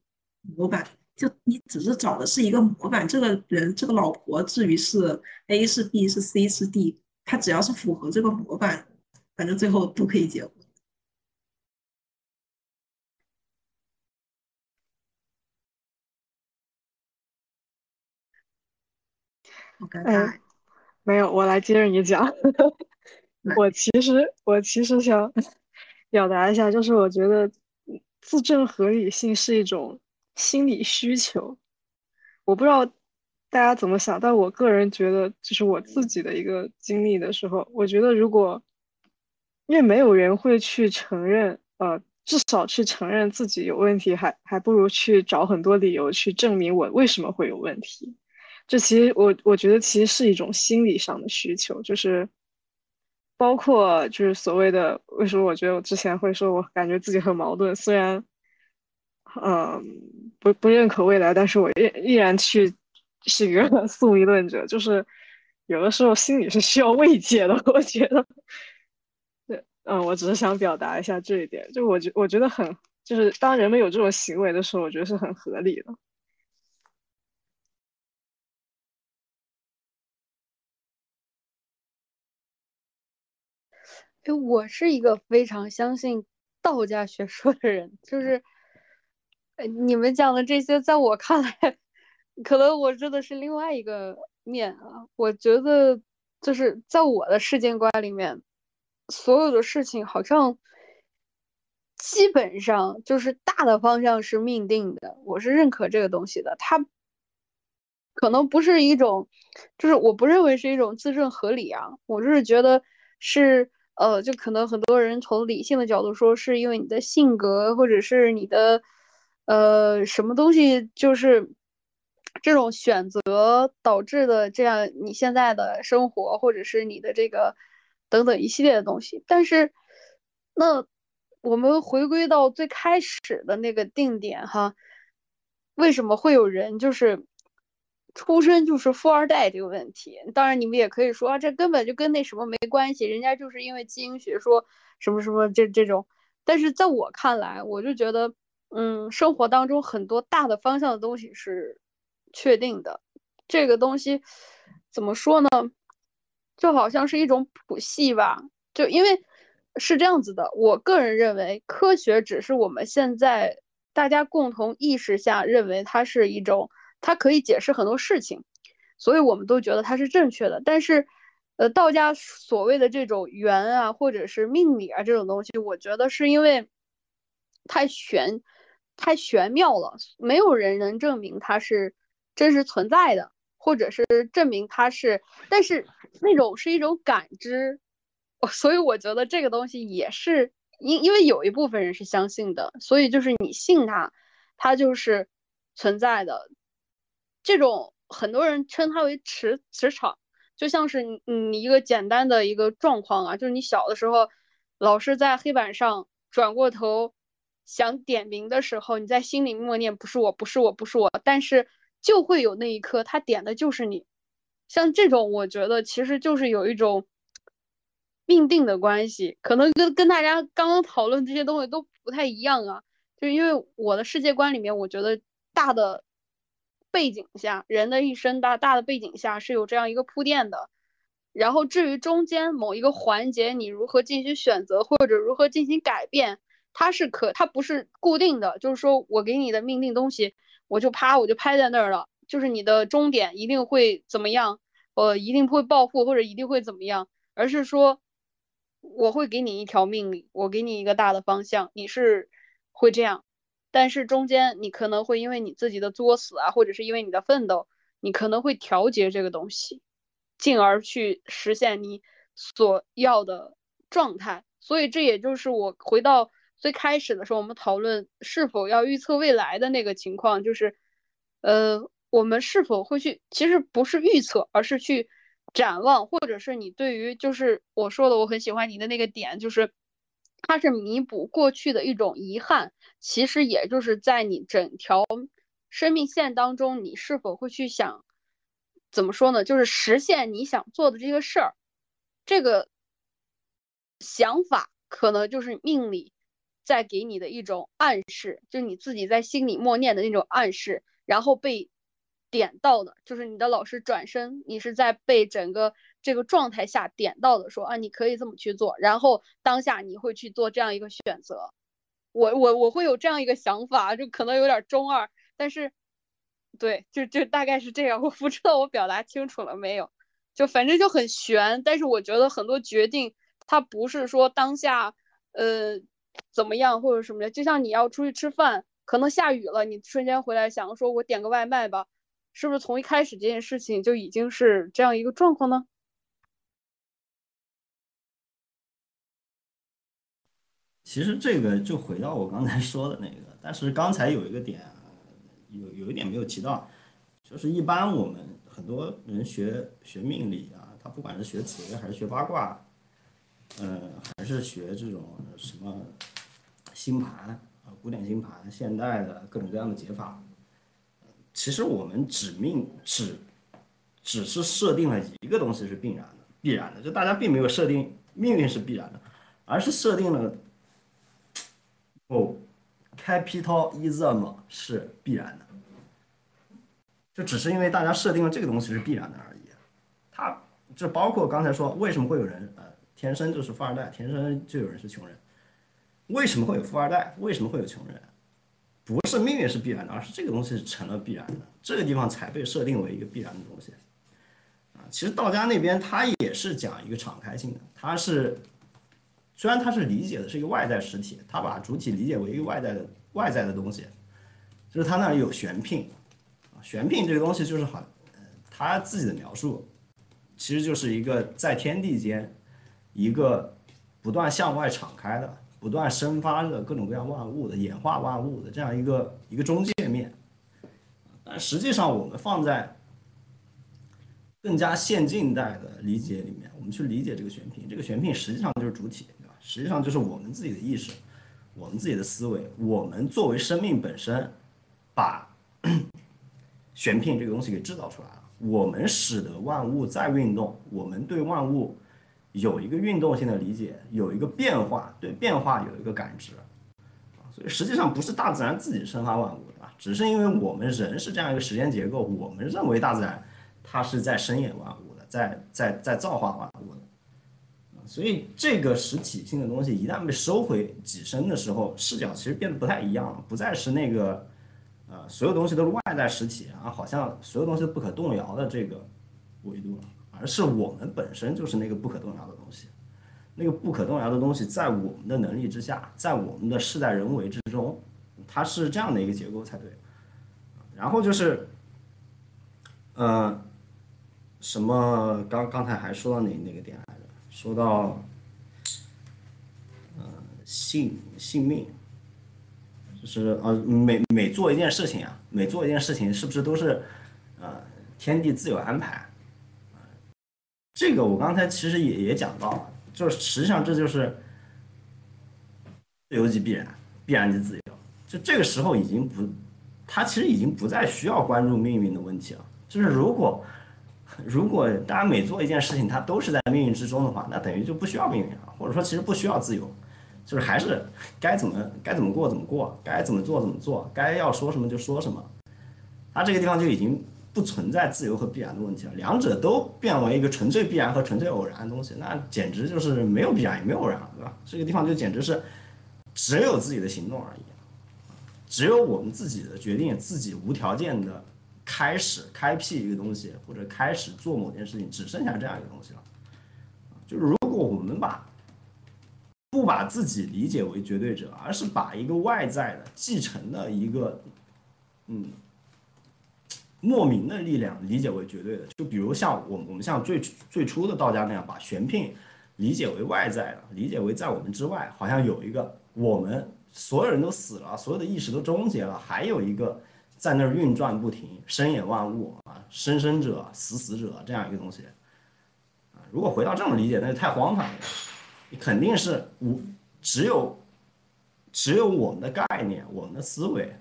模板，就你只是找的是一个模板，这个人这个老婆至于是 A 是 B 是 C 是 D。他只要是符合这个模板，反正最后都可以结婚。好尴尬。没有，我来接着你讲。我其实，我其实想 表达一下，就是我觉得自证合理性是一种心理需求。我不知道。大家怎么想？但我个人觉得，就是我自己的一个经历的时候，我觉得如果，因为没有人会去承认，呃，至少去承认自己有问题，还还不如去找很多理由去证明我为什么会有问题。这其实我我觉得其实是一种心理上的需求，就是包括就是所谓的为什么我觉得我之前会说我感觉自己很矛盾，虽然，嗯，不不认可未来，但是我依依然去。是一个 宿命论者，就是有的时候心里是需要慰藉的。我觉得，对，嗯，我只是想表达一下这一点，就我觉我觉得很，就是当人们有这种行为的时候，我觉得是很合理的。哎，我是一个非常相信道家学说的人，就是，呃，你们讲的这些，在我看来，可能我真的是另外一个面啊。我觉得，就是在我的世界观里面，所有的事情好像基本上就是大的方向是命定的，我是认可这个东西的。它可能不是一种，就是我不认为是一种自证合理啊，我就是觉得是。呃，就可能很多人从理性的角度说，是因为你的性格，或者是你的，呃，什么东西，就是这种选择导致的这样你现在的生活，或者是你的这个等等一系列的东西。但是，那我们回归到最开始的那个定点哈，为什么会有人就是？出身就是富二代这个问题，当然你们也可以说啊，这根本就跟那什么没关系，人家就是因为基因学说什么什么这这种。但是在我看来，我就觉得，嗯，生活当中很多大的方向的东西是确定的。这个东西怎么说呢？就好像是一种谱系吧。就因为是这样子的，我个人认为，科学只是我们现在大家共同意识下认为它是一种。它可以解释很多事情，所以我们都觉得它是正确的。但是，呃，道家所谓的这种缘啊，或者是命理啊这种东西，我觉得是因为太玄、太玄妙了，没有人能证明它是真实存在的，或者是证明它是。但是那种是一种感知，所以我觉得这个东西也是因因为有一部分人是相信的，所以就是你信它，它就是存在的。这种很多人称它为磁磁场，就像是你你一个简单的一个状况啊，就是你小的时候，老师在黑板上转过头想点名的时候，你在心里默念不是我不是我不是我，但是就会有那一刻他点的就是你。像这种，我觉得其实就是有一种命定的关系，可能跟跟大家刚刚讨论这些东西都不太一样啊，就因为我的世界观里面，我觉得大的。背景下，人的一生大大的背景下是有这样一个铺垫的，然后至于中间某一个环节，你如何进行选择或者如何进行改变，它是可它不是固定的，就是说我给你的命令东西，我就啪我就拍在那儿了，就是你的终点一定会怎么样，呃一定会暴富或者一定会怎么样，而是说我会给你一条命令，我给你一个大的方向，你是会这样。但是中间你可能会因为你自己的作死啊，或者是因为你的奋斗，你可能会调节这个东西，进而去实现你所要的状态。所以这也就是我回到最开始的时候，我们讨论是否要预测未来的那个情况，就是，呃，我们是否会去，其实不是预测，而是去展望，或者是你对于就是我说的，我很喜欢你的那个点，就是。它是弥补过去的一种遗憾，其实也就是在你整条生命线当中，你是否会去想，怎么说呢？就是实现你想做的这个事儿，这个想法可能就是命里在给你的一种暗示，就你自己在心里默念的那种暗示，然后被点到的，就是你的老师转身，你是在被整个。这个状态下点到的说啊，你可以这么去做，然后当下你会去做这样一个选择，我我我会有这样一个想法，就可能有点中二，但是，对，就就大概是这样，我不知道我表达清楚了没有，就反正就很悬，但是我觉得很多决定它不是说当下呃怎么样或者什么的，就像你要出去吃饭，可能下雨了，你瞬间回来想说我点个外卖吧，是不是从一开始这件事情就已经是这样一个状况呢？其实这个就回到我刚才说的那个，但是刚才有一个点，有有一点没有提到，就是一般我们很多人学学命理啊，他不管是学紫薇还是学八卦，嗯，还是学这种什么星盘啊，古典星盘、现代的各种各样的解法，其实我们指命指只是设定了一个东西是必然的，必然的，就大家并没有设定命运是必然的，而是设定了哦，capitalism 是必然的，就只是因为大家设定了这个东西是必然的而已。它就包括刚才说为什么会有人呃天生就是富二代，天生就有人是穷人，为什么会有富二代？为什么会有穷人？不是命运是必然的，而是这个东西成了必然的，这个地方才被设定为一个必然的东西。啊，其实道家那边他也是讲一个敞开性的，他是虽然他是理解的是一个外在实体，他把主体理解为一个外在的外在的东西，就是他那里有玄牝，啊，玄牝这个东西就是好，他自己的描述其实就是一个在天地间一个不断向外敞开的。不断生发着各种各样万物的演化万物的这样一个一个中介面，但实际上我们放在更加现近代的理解里面，我们去理解这个玄牝，这个玄牝实际上就是主体，实际上就是我们自己的意识，我们自己的思维，我们作为生命本身，把 玄牝这个东西给制造出来了，我们使得万物在运动，我们对万物。有一个运动性的理解，有一个变化，对变化有一个感知，所以实际上不是大自然自己生发万物的，只是因为我们人是这样一个时间结构，我们认为大自然它是在生演万物的，在在在造化万物的，所以这个实体性的东西一旦被收回己身的时候，视角其实变得不太一样了，不再是那个呃所有东西都是外在实体啊，好像所有东西不可动摇的这个维度了。而是我们本身就是那个不可动摇的东西，那个不可动摇的东西在我们的能力之下，在我们的事在人为之中，它是这样的一个结构才对。然后就是，呃，什么刚刚才还说到哪哪个点？说到，呃，性性命，就是呃每每做一件事情啊，每做一件事情是不是都是，呃，天地自有安排？这个我刚才其实也也讲到了，就是实际上这就是自由即必然，必然即自由。就这个时候已经不，他其实已经不再需要关注命运的问题了。就是如果 如果大家每做一件事情，它都是在命运之中的话，那等于就不需要命运了，或者说其实不需要自由，就是还是该怎么该怎么过怎么过，该怎么做怎么做，该要说什么就说什么。它这个地方就已经。不存在自由和必然的问题了，两者都变为一个纯粹必然和纯粹偶然的东西，那简直就是没有必然也没有偶然了，对吧？这个地方就简直是只有自己的行动而已，只有我们自己的决定，自己无条件的开始开辟一个东西，或者开始做某件事情，只剩下这样一个东西了。就是如果我们把不把自己理解为绝对者，而是把一个外在的继承的一个，嗯。莫名的力量理解为绝对的，就比如像我我们像最最初的道家那样，把玄牝理解为外在的，理解为在我们之外，好像有一个我们所有人都死了，所有的意识都终结了，还有一个在那儿运转不停，生也万物啊，生生者死死者这样一个东西啊。如果回到这种理解，那就太荒唐了。你肯定是无只有只有我们的概念，我们的思维，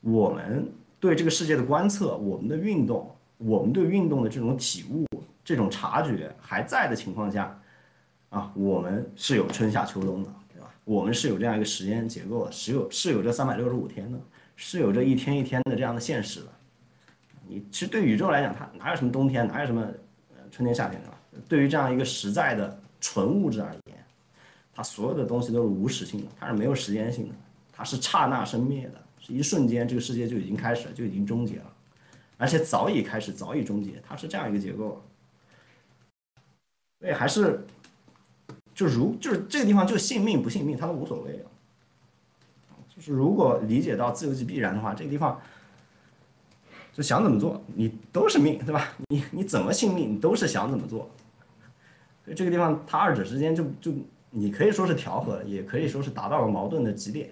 我们。对这个世界的观测，我们的运动，我们对运动的这种体悟、这种察觉还在的情况下，啊，我们是有春夏秋冬的，对吧？我们是有这样一个时间结构的，是有是有这三百六十五天的，是有这一天一天的这样的现实的。你其实对宇宙来讲，它哪有什么冬天，哪有什么呃春天夏天，的？对于这样一个实在的纯物质而言，它所有的东西都是无时性的，它是没有时间性的，它是刹那生灭的。是一瞬间，这个世界就已经开始，就已经终结了，而且早已开始，早已终结。它是这样一个结构，所以还是就如就是这个地方就信命不信命，它都无所谓了。就是如果理解到自由即必然的话，这个地方就想怎么做，你都是命，对吧？你你怎么信命，你都是想怎么做。所以这个地方，它二者之间就就你可以说是调和，也可以说是达到了矛盾的极点。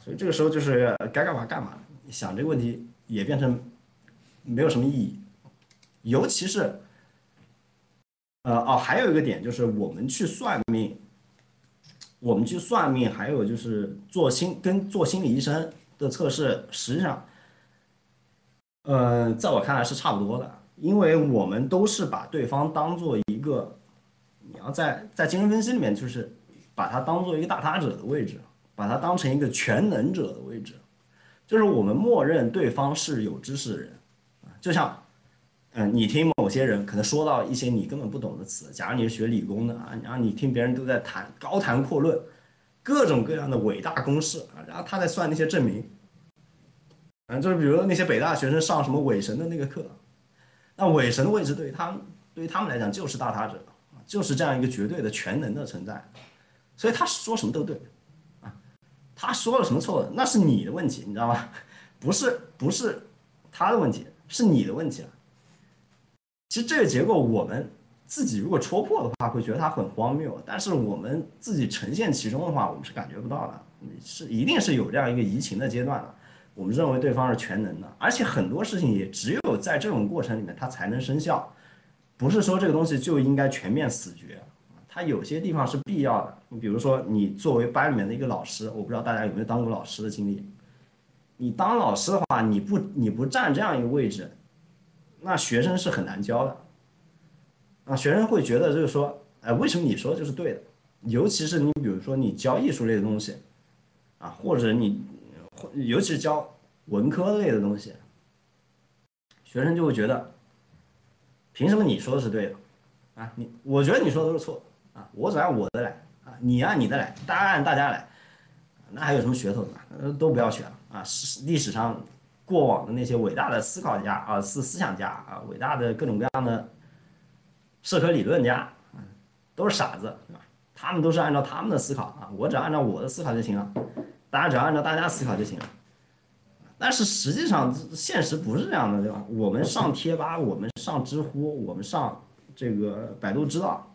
所以这个时候就是该干嘛干嘛，想这个问题也变成没有什么意义，尤其是，呃哦，还有一个点就是我们去算命，我们去算命，还有就是做心跟做心理医生的测试，实际上，呃，在我看来是差不多的，因为我们都是把对方当做一个，你要在在精神分析里面，就是把它当做一个大他者的位置，把它当成一个全能者的位置，就是我们默认对方是有知识的人，就像，嗯，你听某些人可能说到一些你根本不懂的词，假如你是学理工的啊，然后你听别人都在谈高谈阔论，各种各样的伟大公式啊，然后他在算那些证明。嗯，就是比如说那些北大学生上什么伪神的那个课，那伪神的位置对于他们对于他们来讲就是大他者，就是这样一个绝对的全能的存在，所以他说什么都对啊，他说了什么错的那是你的问题，你知道吗？不是不是他的问题，是你的问题了。其实这个结构我们自己如果戳破的话，会觉得它很荒谬，但是我们自己呈现其中的话，我们是感觉不到的，是一定是有这样一个移情的阶段的。我们认为对方是全能的，而且很多事情也只有在这种过程里面它才能生效，不是说这个东西就应该全面死绝，它有些地方是必要的。你比如说，你作为班里面的一个老师，我不知道大家有没有当过老师的经历，你当老师的话，你不你不占这样一个位置，那学生是很难教的，啊，学生会觉得就是说，哎，为什么你说就是对的？尤其是你比如说你教艺术类的东西，啊，或者你。尤其是教文科类的东西，学生就会觉得，凭什么你说的是对的，啊，你我觉得你说的都是错，啊，我只按我的来，啊，你按你的来，大家按大家来，那还有什么噱头呢？都不要学了，啊，史历史上过往的那些伟大的思考家啊，思思想家啊，伟大的各种各样的社科理论家，都是傻子，对吧？他们都是按照他们的思考啊，我只要按照我的思考就行了。大家只要按照大家思考就行了，但是实际上现实不是这样的，对吧？我们上贴吧，我们上知乎，我们上这个百度知道，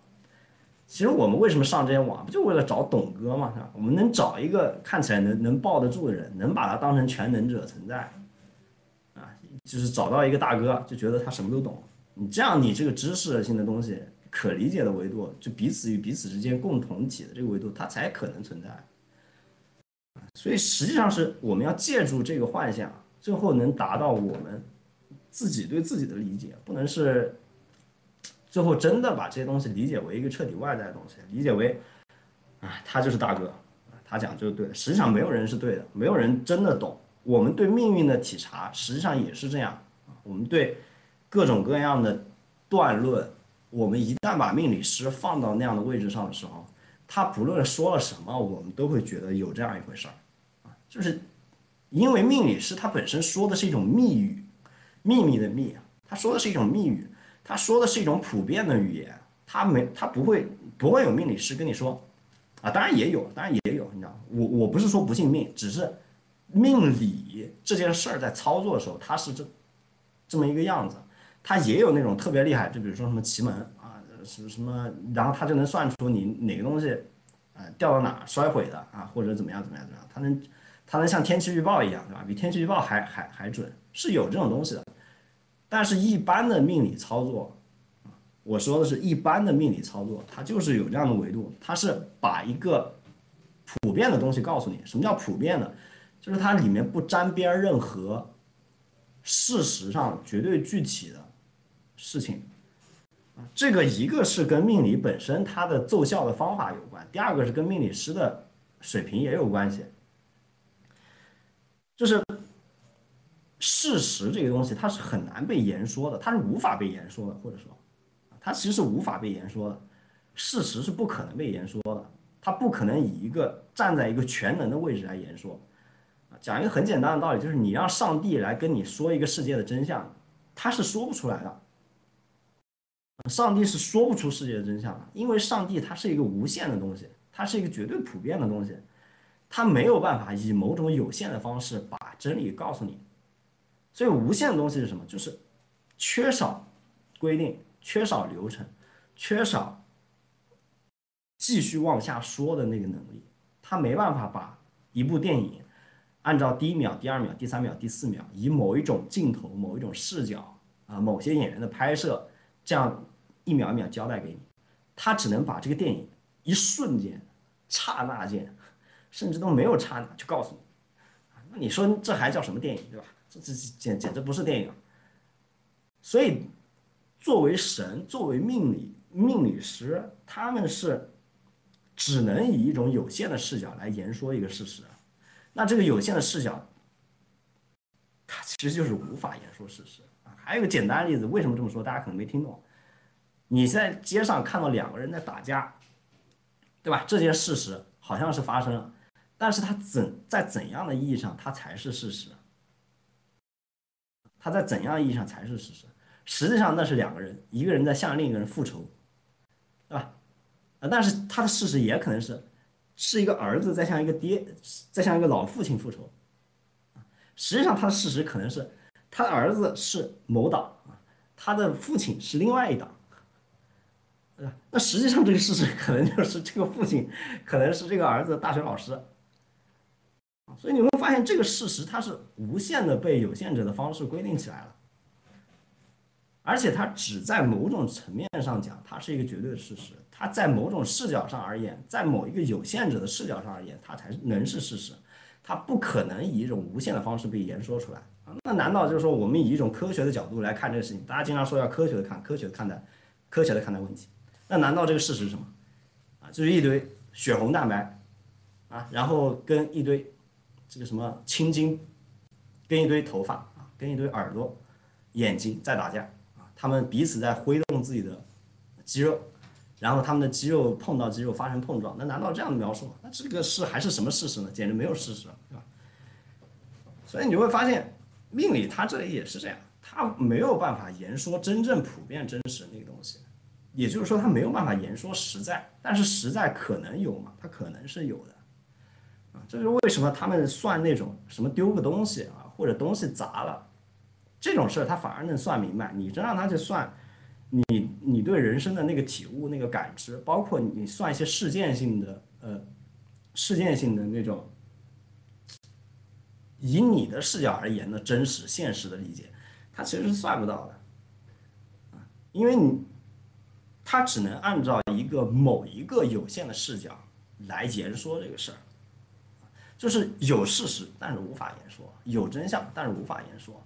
其实我们为什么上这些网，不就为了找董哥嘛？是吧？我们能找一个看起来能能抱得住的人，能把他当成全能者存在，就是找到一个大哥，就觉得他什么都懂。你这样，你这个知识性的东西，可理解的维度，就彼此与彼此之间共同体的这个维度，它才可能存在。所以实际上是我们要借助这个幻想，最后能达到我们自己对自己的理解，不能是最后真的把这些东西理解为一个彻底外在的东西，理解为，啊，他就是大哥，他讲就是对的。实际上没有人是对的，没有人真的懂。我们对命运的体察，实际上也是这样。我们对各种各样的断论，我们一旦把命理师放到那样的位置上的时候。他不论说了什么，我们都会觉得有这样一回事儿，啊，就是因为命理师他本身说的是一种密语，秘密的秘，他说的是一种密语，他说的是一种普遍的语言，他没他不会不会有命理师跟你说，啊，当然也有，当然也有，你知道，我我不是说不信命，只是命理这件事儿在操作的时候，它是这这么一个样子，它也有那种特别厉害，就比如说什么奇门啊。什么什么，然后它就能算出你哪个东西，呃，掉到哪摔毁的啊，或者怎么样怎么样怎么样，它能，它能像天气预报一样，对吧？比天气预报还还还准，是有这种东西的。但是，一般的命理操作，我说的是一般的命理操作，它就是有这样的维度，它是把一个普遍的东西告诉你。什么叫普遍的？就是它里面不沾边任何事实上绝对具体的事情。这个一个是跟命理本身它的奏效的方法有关，第二个是跟命理师的水平也有关系。就是事实这个东西，它是很难被言说的，它是无法被言说的，或者说，它其实是无法被言说的。事实是不可能被言说的，它不可能以一个站在一个全能的位置来言说。讲一个很简单的道理，就是你让上帝来跟你说一个世界的真相，他是说不出来的。上帝是说不出世界的真相的，因为上帝它是一个无限的东西，它是一个绝对普遍的东西，他没有办法以某种有限的方式把真理告诉你。所以无限的东西是什么？就是缺少规定，缺少流程，缺少继续往下说的那个能力。他没办法把一部电影按照第一秒、第二秒、第三秒、第四秒，以某一种镜头、某一种视角啊，某些演员的拍摄这样。一秒一秒交代给你，他只能把这个电影一瞬间、刹那间，甚至都没有刹那就告诉你。那你说这还叫什么电影，对吧？这这简简直不是电影。所以作为神，作为命理命理师，他们是只能以一种有限的视角来言说一个事实。那这个有限的视角，它其实就是无法言说事实啊。还有个简单的例子，为什么这么说？大家可能没听懂。你在街上看到两个人在打架，对吧？这件事实好像是发生了，但是它怎在怎样的意义上它才是事实？它在怎样意义上才是事实？实际上那是两个人，一个人在向另一个人复仇，对吧？啊，但是他的事实也可能是，是一个儿子在向一个爹，在向一个老父亲复仇。实际上他的事实可能是，他的儿子是某党啊，他的父亲是另外一党。那实际上这个事实可能就是这个父亲可能是这个儿子的大学老师。所以你会发现这个事实它是无限的被有限者的方式规定起来了。而且它只在某种层面上讲，它是一个绝对的事实；它在某种视角上而言，在某一个有限者的视角上而言，它才能是事实。它不可能以一种无限的方式被言说出来啊！那难道就是说，我们以一种科学的角度来看这个事情？大家经常说要科学的看，科学的看待，科学的看待问题。那难道这个事实是什么？啊，就是一堆血红蛋白啊，然后跟一堆这个什么青筋，跟一堆头发啊，跟一堆耳朵、眼睛在打架。他们彼此在挥动自己的肌肉，然后他们的肌肉碰到肌肉发生碰撞，那难道这样的描述？那这个是还是什么事实呢？简直没有事实，对吧？所以你会发现，命理它这里也是这样，它没有办法言说真正普遍真实那个东西，也就是说，它没有办法言说实在，但是实在可能有嘛？它可能是有的，啊，这是为什么他们算那种什么丢个东西啊，或者东西砸了。这种事儿他反而能算明白，你真让他去算，你你对人生的那个体悟、那个感知，包括你算一些事件性的呃事件性的那种，以你的视角而言的真实现实的理解，他其实是算不到的，因为你他只能按照一个某一个有限的视角来言说这个事儿，就是有事实，但是无法言说；有真相，但是无法言说。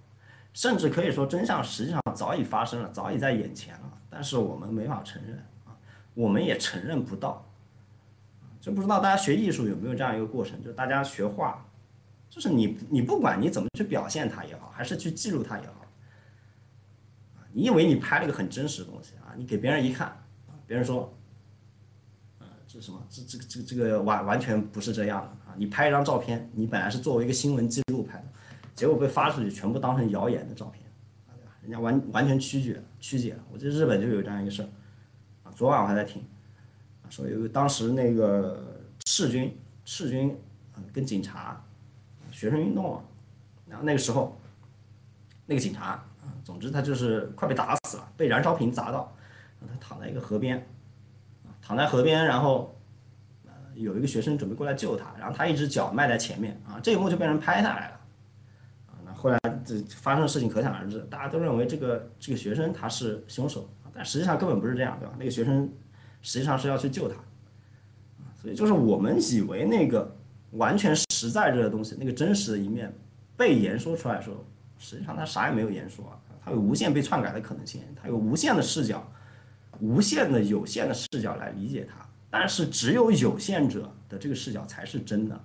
甚至可以说，真相实际上早已发生了，早已在眼前了，但是我们没法承认啊，我们也承认不到。就不知道大家学艺术有没有这样一个过程，就大家学画，就是你你不管你怎么去表现它也好，还是去记录它也好，你以为你拍了个很真实的东西啊，你给别人一看，别人说，呃，这什么？这这个这个这个完完全不是这样的啊！你拍一张照片，你本来是作为一个新闻记录拍的。结果被发出去，全部当成谣言的照片，啊，对吧？人家完完全曲解曲解了。我记得日本就有这样一个事儿，啊，昨晚我还在听，啊，说有当时那个赤军赤军，啊，跟警察，学生运动，然后那个时候，那个警察，啊，总之他就是快被打死了，被燃烧瓶砸到，他躺在一个河边，啊，躺在河边，然后，有一个学生准备过来救他，然后他一只脚迈在前面，啊，这一幕就被人拍下来了。后来这发生的事情可想而知，大家都认为这个这个学生他是凶手，但实际上根本不是这样，对吧？那个学生实际上是要去救他，所以就是我们以为那个完全实在这个东西，那个真实的一面被言说出来的时候，实际上他啥也没有言说，他有无限被篡改的可能性，他有无限的视角，无限的有限的视角来理解他，但是只有有限者的这个视角才是真的，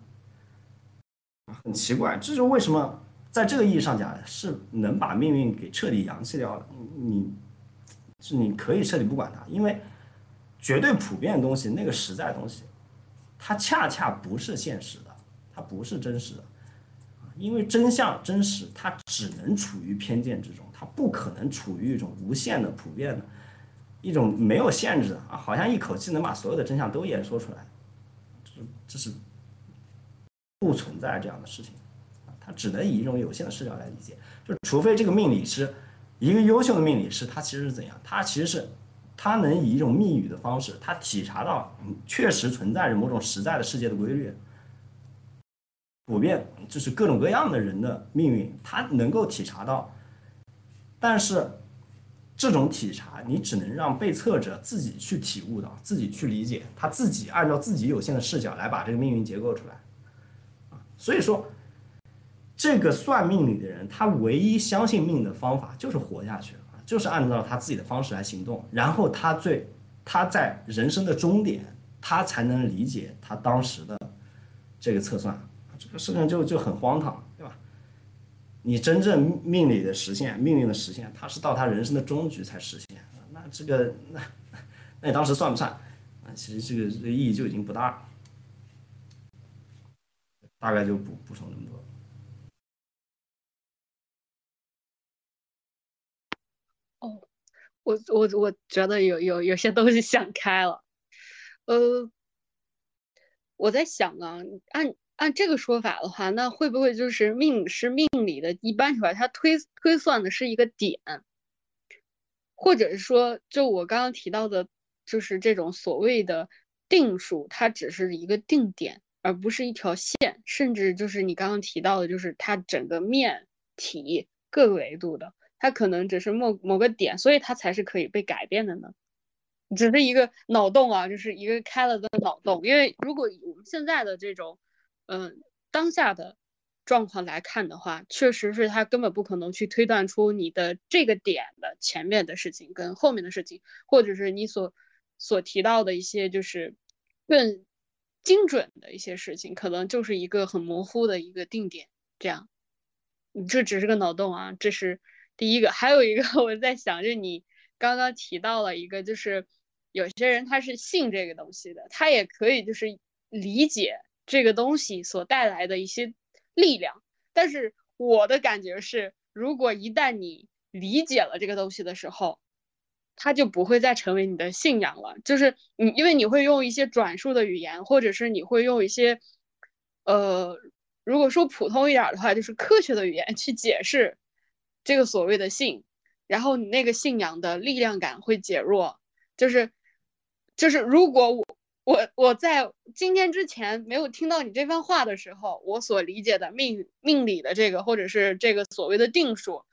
很奇怪，这是为什么？在这个意义上讲，是能把命运给彻底扬弃掉了。你，是你可以彻底不管它，因为绝对普遍的东西，那个实在的东西，它恰恰不是现实的，它不是真实的。因为真相、真实，它只能处于偏见之中，它不可能处于一种无限的、普遍的、一种没有限制的啊，好像一口气能把所有的真相都演说出来，这这是不存在这样的事情。只能以一种有限的视角来理解，就除非这个命理师，一个优秀的命理师，他其实是怎样？他其实是，他能以一种密语的方式，他体察到确实存在着某种实在的世界的规律，普遍就是各种各样的人的命运，他能够体察到，但是这种体察，你只能让被测者自己去体悟到，自己去理解，他自己按照自己有限的视角来把这个命运结构出来，所以说。这个算命理的人，他唯一相信命的方法就是活下去！就是按照他自己的方式来行动，然后他最他在人生的终点，他才能理解他当时的这个测算，这个事情就就很荒唐，对吧？你真正命理的实现，命运的实现，他是到他人生的终局才实现，那这个那那你当时算不算？啊，其实这个意义就已经不大了，大概就补补充这么多。我我我觉得有有有些东西想开了，呃，我在想啊，按按这个说法的话，那会不会就是命是命理的一般出来，它推推算的是一个点，或者是说，就我刚刚提到的，就是这种所谓的定数，它只是一个定点，而不是一条线，甚至就是你刚刚提到的，就是它整个面体各个维度的。它可能只是某某个点，所以它才是可以被改变的呢。只是一个脑洞啊，就是一个开了的脑洞。因为如果我们现在的这种，嗯，当下的状况来看的话，确实是它根本不可能去推断出你的这个点的前面的事情跟后面的事情，或者是你所所提到的一些就是更精准的一些事情，可能就是一个很模糊的一个定点。这样，你这只是个脑洞啊，这是。第一个，还有一个我在想，就你刚刚提到了一个，就是有些人他是信这个东西的，他也可以就是理解这个东西所带来的一些力量。但是我的感觉是，如果一旦你理解了这个东西的时候，它就不会再成为你的信仰了。就是你，因为你会用一些转述的语言，或者是你会用一些，呃，如果说普通一点的话，就是科学的语言去解释。这个所谓的信，然后你那个信仰的力量感会减弱，就是就是如果我我我在今天之前没有听到你这番话的时候，我所理解的命命理的这个或者是这个所谓的定数，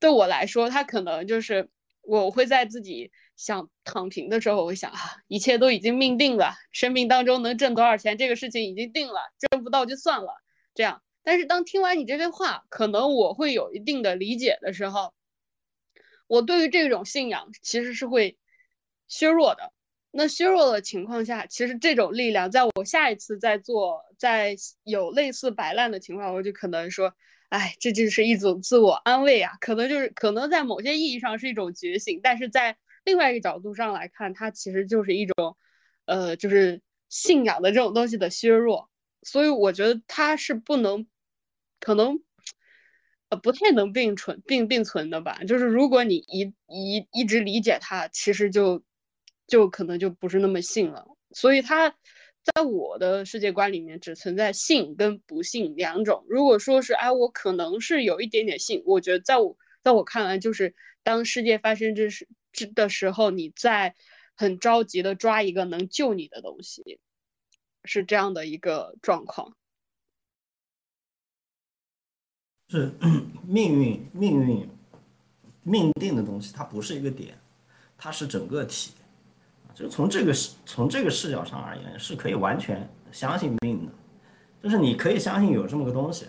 对我来说，它可能就是我会在自己想躺平的时候，我会想啊，一切都已经命定了，生命当中能挣多少钱，这个事情已经定了，挣不到就算了，这样。但是当听完你这些话，可能我会有一定的理解的时候，我对于这种信仰其实是会削弱的。那削弱的情况下，其实这种力量，在我下一次再做，在有类似摆烂的情况，我就可能说，哎，这就是一种自我安慰啊，可能就是可能在某些意义上是一种觉醒，但是在另外一个角度上来看，它其实就是一种，呃，就是信仰的这种东西的削弱。所以我觉得它是不能。可能，呃，不太能并存并并存的吧。就是如果你一一一直理解它，其实就就可能就不是那么信了。所以它在我的世界观里面只存在信跟不信两种。如果说是哎，我可能是有一点点信，我觉得在我在我看来，就是当世界发生这事这的时候，你在很着急的抓一个能救你的东西，是这样的一个状况。是 命运，命运命定的东西，它不是一个点，它是整个体。就从这个视从这个视角上而言，是可以完全相信命的。就是你可以相信有这么个东西，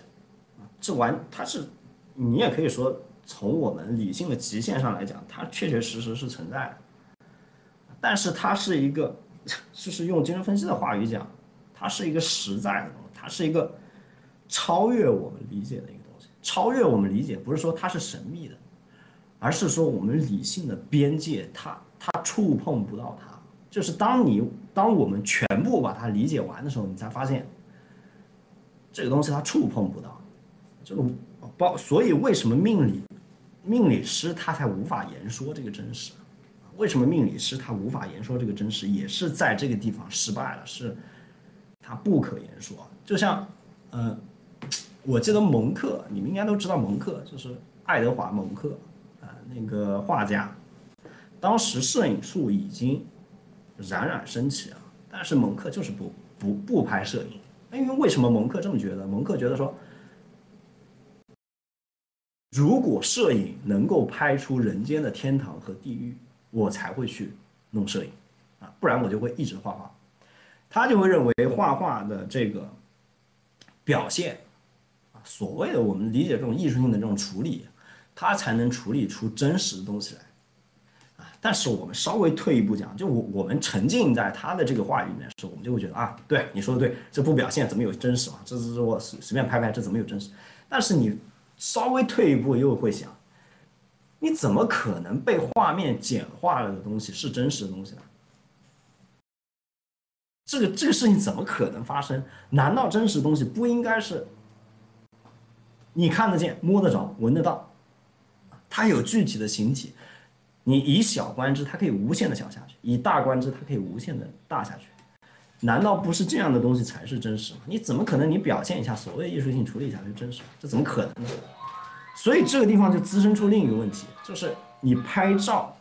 这完它是，你也可以说从我们理性的极限上来讲，它确确实实是存在的。但是它是一个，就是用精神分析的话语讲，它是一个实在的东西，它是一个超越我们理解的。超越我们理解，不是说它是神秘的，而是说我们理性的边界，它它触碰不到它。就是当你当我们全部把它理解完的时候，你才发现这个东西它触碰不到。这种包，所以为什么命理命理师他才无法言说这个真实？为什么命理师他无法言说这个真实？也是在这个地方失败了，是他不可言说。就像，嗯。我记得蒙克，你们应该都知道蒙克，就是爱德华蒙克啊，那个画家。当时摄影术已经冉冉升起啊，但是蒙克就是不不不拍摄影。因为为什么蒙克这么觉得？蒙克觉得说，如果摄影能够拍出人间的天堂和地狱，我才会去弄摄影啊，不然我就会一直画画。他就会认为画画的这个表现。所谓的我们理解这种艺术性的这种处理，它才能处理出真实的东西来。啊，但是我们稍微退一步讲，就我我们沉浸在他的这个话语里面的时候，我们就会觉得啊，对你说的对，这不表现怎么有真实啊？这是我随随便拍拍，这怎么有真实？但是你稍微退一步又会想，你怎么可能被画面简化了的东西是真实的东西呢？这个这个事情怎么可能发生？难道真实东西不应该是你看得见、摸得着、闻得到？它有具体的形体，你以小观之，它可以无限的小下去；以大观之，它可以无限的大下去。难道不是这样的东西才是真实吗？你怎么可能你表现一下，所谓艺术性处理一下就真实？这怎么可能呢？所以这个地方就滋生出另一个问题，就是你拍照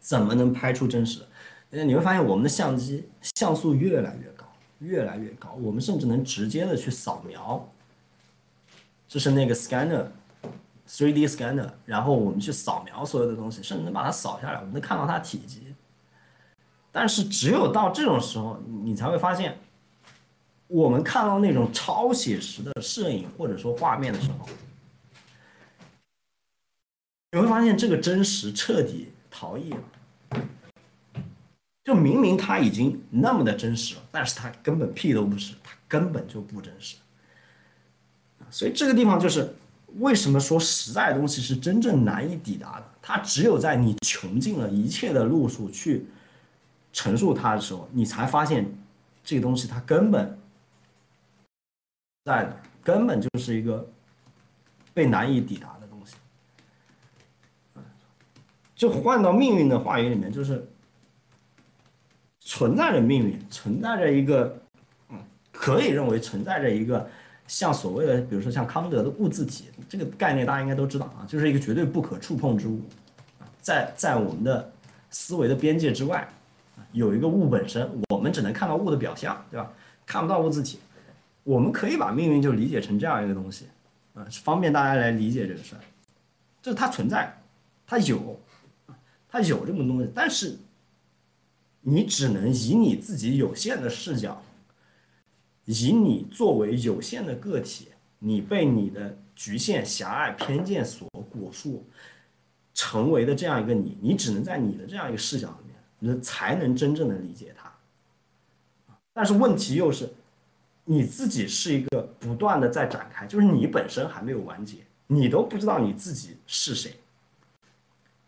怎么能拍出真实？你会发现我们的相机像素越来越高，越来越高，我们甚至能直接的去扫描，就是那个 scanner，3D scanner，然后我们去扫描所有的东西，甚至能把它扫下来，我们能看到它体积。但是只有到这种时候，你才会发现，我们看到那种超写实的摄影或者说画面的时候，你会发现这个真实彻底逃逸了。就明明它已经那么的真实了，但是它根本屁都不是，它根本就不真实。所以这个地方就是为什么说实在东西是真正难以抵达的，它只有在你穷尽了一切的路数去陈述它的时候，你才发现这个东西它根本在，根本就是一个被难以抵达的东西。就换到命运的话语里面，就是。存在着命运，存在着一个，嗯，可以认为存在着一个像所谓的，比如说像康德的物自体这个概念，大家应该都知道啊，就是一个绝对不可触碰之物，在在我们的思维的边界之外，有一个物本身，我们只能看到物的表象，对吧？看不到物自体，我们可以把命运就理解成这样一个东西，啊，方便大家来理解这个事儿，就是它存在，它有，它有这么东西，但是。你只能以你自己有限的视角，以你作为有限的个体，你被你的局限、狭隘、偏见所裹束，成为的这样一个你，你只能在你的这样一个视角里面，你才能真正的理解它。但是问题又是，你自己是一个不断的在展开，就是你本身还没有完结，你都不知道你自己是谁。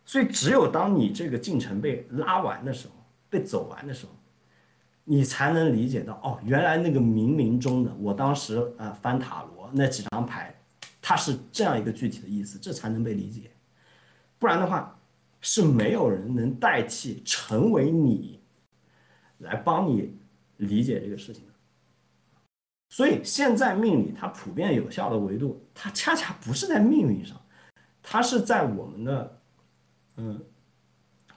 所以只有当你这个进程被拉完的时候。被走完的时候，你才能理解到哦，原来那个冥冥中的我当时呃翻塔罗那几张牌，它是这样一个具体的意思，这才能被理解。不然的话，是没有人能代替成为你来帮你理解这个事情的。所以现在命理它普遍有效的维度，它恰恰不是在命运上，它是在我们的嗯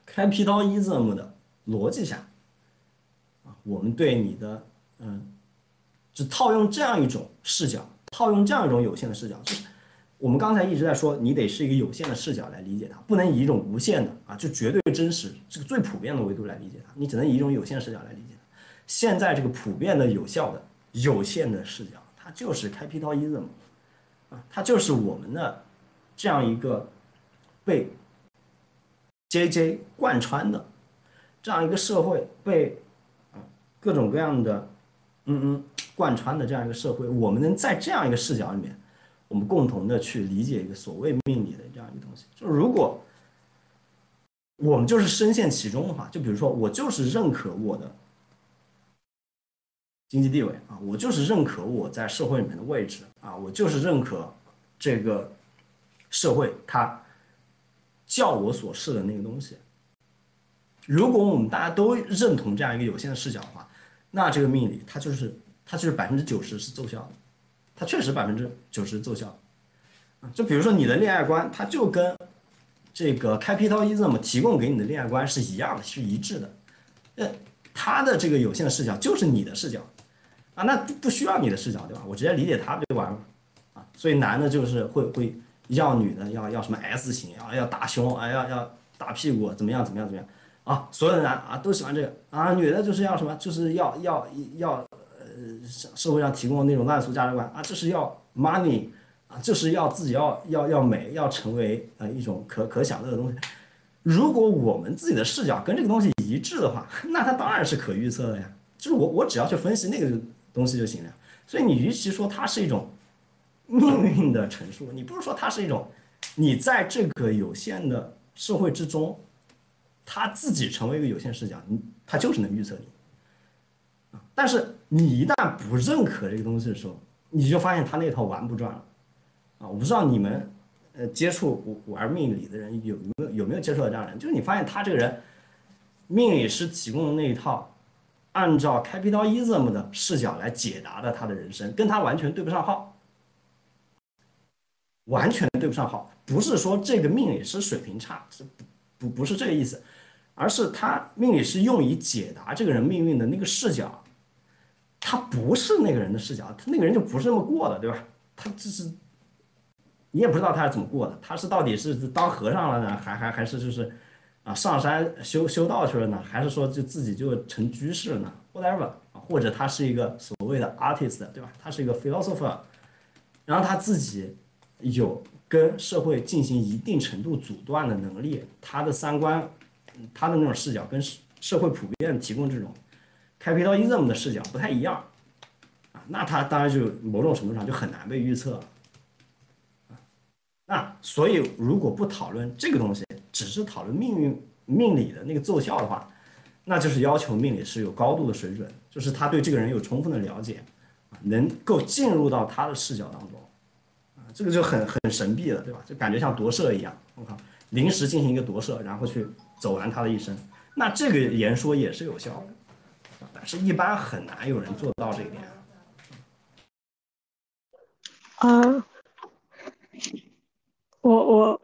开辟刀一字母的。逻辑下，我们对你的，嗯，只套用这样一种视角，套用这样一种有限的视角，就是我们刚才一直在说，你得是一个有限的视角来理解它，不能以一种无限的啊，就绝对真实这个最普遍的维度来理解它，你只能以一种有限视角来理解它。现在这个普遍的、有效的、有限的视角，它就是 capitalism，啊，它就是我们的这样一个被 JJ 贯穿的。这样一个社会被，各种各样的，嗯嗯贯穿的这样一个社会，我们能在这样一个视角里面，我们共同的去理解一个所谓命理的这样一个东西。就如果我们就是深陷其中的话，就比如说我就是认可我的经济地位啊，我就是认可我在社会里面的位置啊，我就是认可这个社会它叫我所示的那个东西。如果我们大家都认同这样一个有限的视角的话，那这个命理它就是它就是百分之九十是奏效的，它确实百分之九十奏效。啊，就比如说你的恋爱观，它就跟这个 capitalism 提供给你的恋爱观是一样的，是一致的。呃，他的这个有限的视角就是你的视角，啊，那不不需要你的视角，对吧？我直接理解他就完了。啊，所以男的就是会会要女的要要什么 S 型啊，要大胸啊，要要大屁股，怎么样怎么样怎么样。啊，所有的男啊都喜欢这个啊，女的就是要什么，就是要要要呃社会上提供的那种烂俗价值观啊，就是要 money 啊，就是要自己要要要美，要成为呃一种可可享乐的东西。如果我们自己的视角跟这个东西一致的话，那它当然是可预测的呀。就是我我只要去分析那个东西就行了。所以你与其说它是一种命运的陈述，你不如说它是一种你在这个有限的社会之中，他自己成为一个有限视角，你他就是能预测你。但是你一旦不认可这个东西的时候，你就发现他那套玩不转了。啊，我不知道你们呃接触玩命理的人有没有有没有接触到这样的人，就是你发现他这个人命理师提供的那一套。按照 capitalism 的视角来解答的他的人生，跟他完全对不上号，完全对不上号。不是说这个命理师水平差，是不不不是这个意思，而是他命理师用以解答这个人命运的那个视角，他不是那个人的视角，他那个人就不是那么过的，对吧？他这是你也不知道他是怎么过的，他是到底是当和尚了呢，还还还是就是。啊，上山修修道去了呢，还是说就自己就成居士了呢？Whatever，或者他是一个所谓的 artist，对吧？他是一个 philosopher，然后他自己有跟社会进行一定程度阻断的能力，他的三观，他的那种视角跟社会普遍提供这种 capitalism 的视角不太一样，啊，那他当然就某种程度上就很难被预测了。那所以如果不讨论这个东西，只是讨论命运命理的那个奏效的话，那就是要求命理师有高度的水准，就是他对这个人有充分的了解，能够进入到他的视角当中，啊，这个就很很神秘了，对吧？就感觉像夺舍一样，我靠，临时进行一个夺舍，然后去走完他的一生，那这个言说也是有效的，但是一般很难有人做到这一点。啊。我我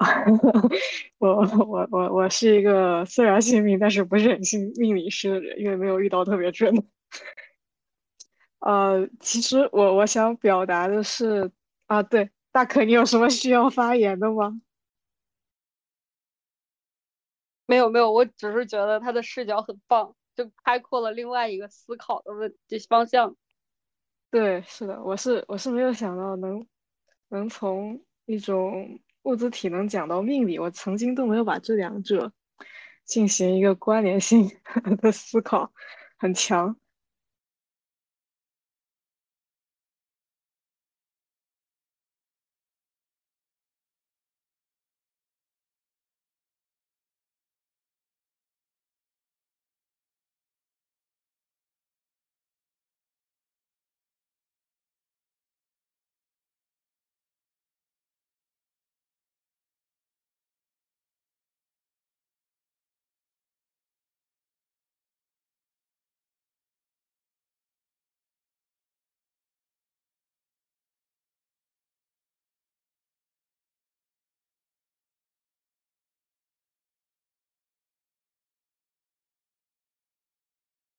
我我我我是一个虽然信命，但是不是很信命理师的人，因为没有遇到特别准的。呃，其实我我想表达的是啊，对，大可，你有什么需要发言的吗？没有没有，我只是觉得他的视角很棒，就开阔了另外一个思考的问这方向。对，是的，我是我是没有想到能能从一种。物质体能讲到命理，我曾经都没有把这两者进行一个关联性 的思考，很强。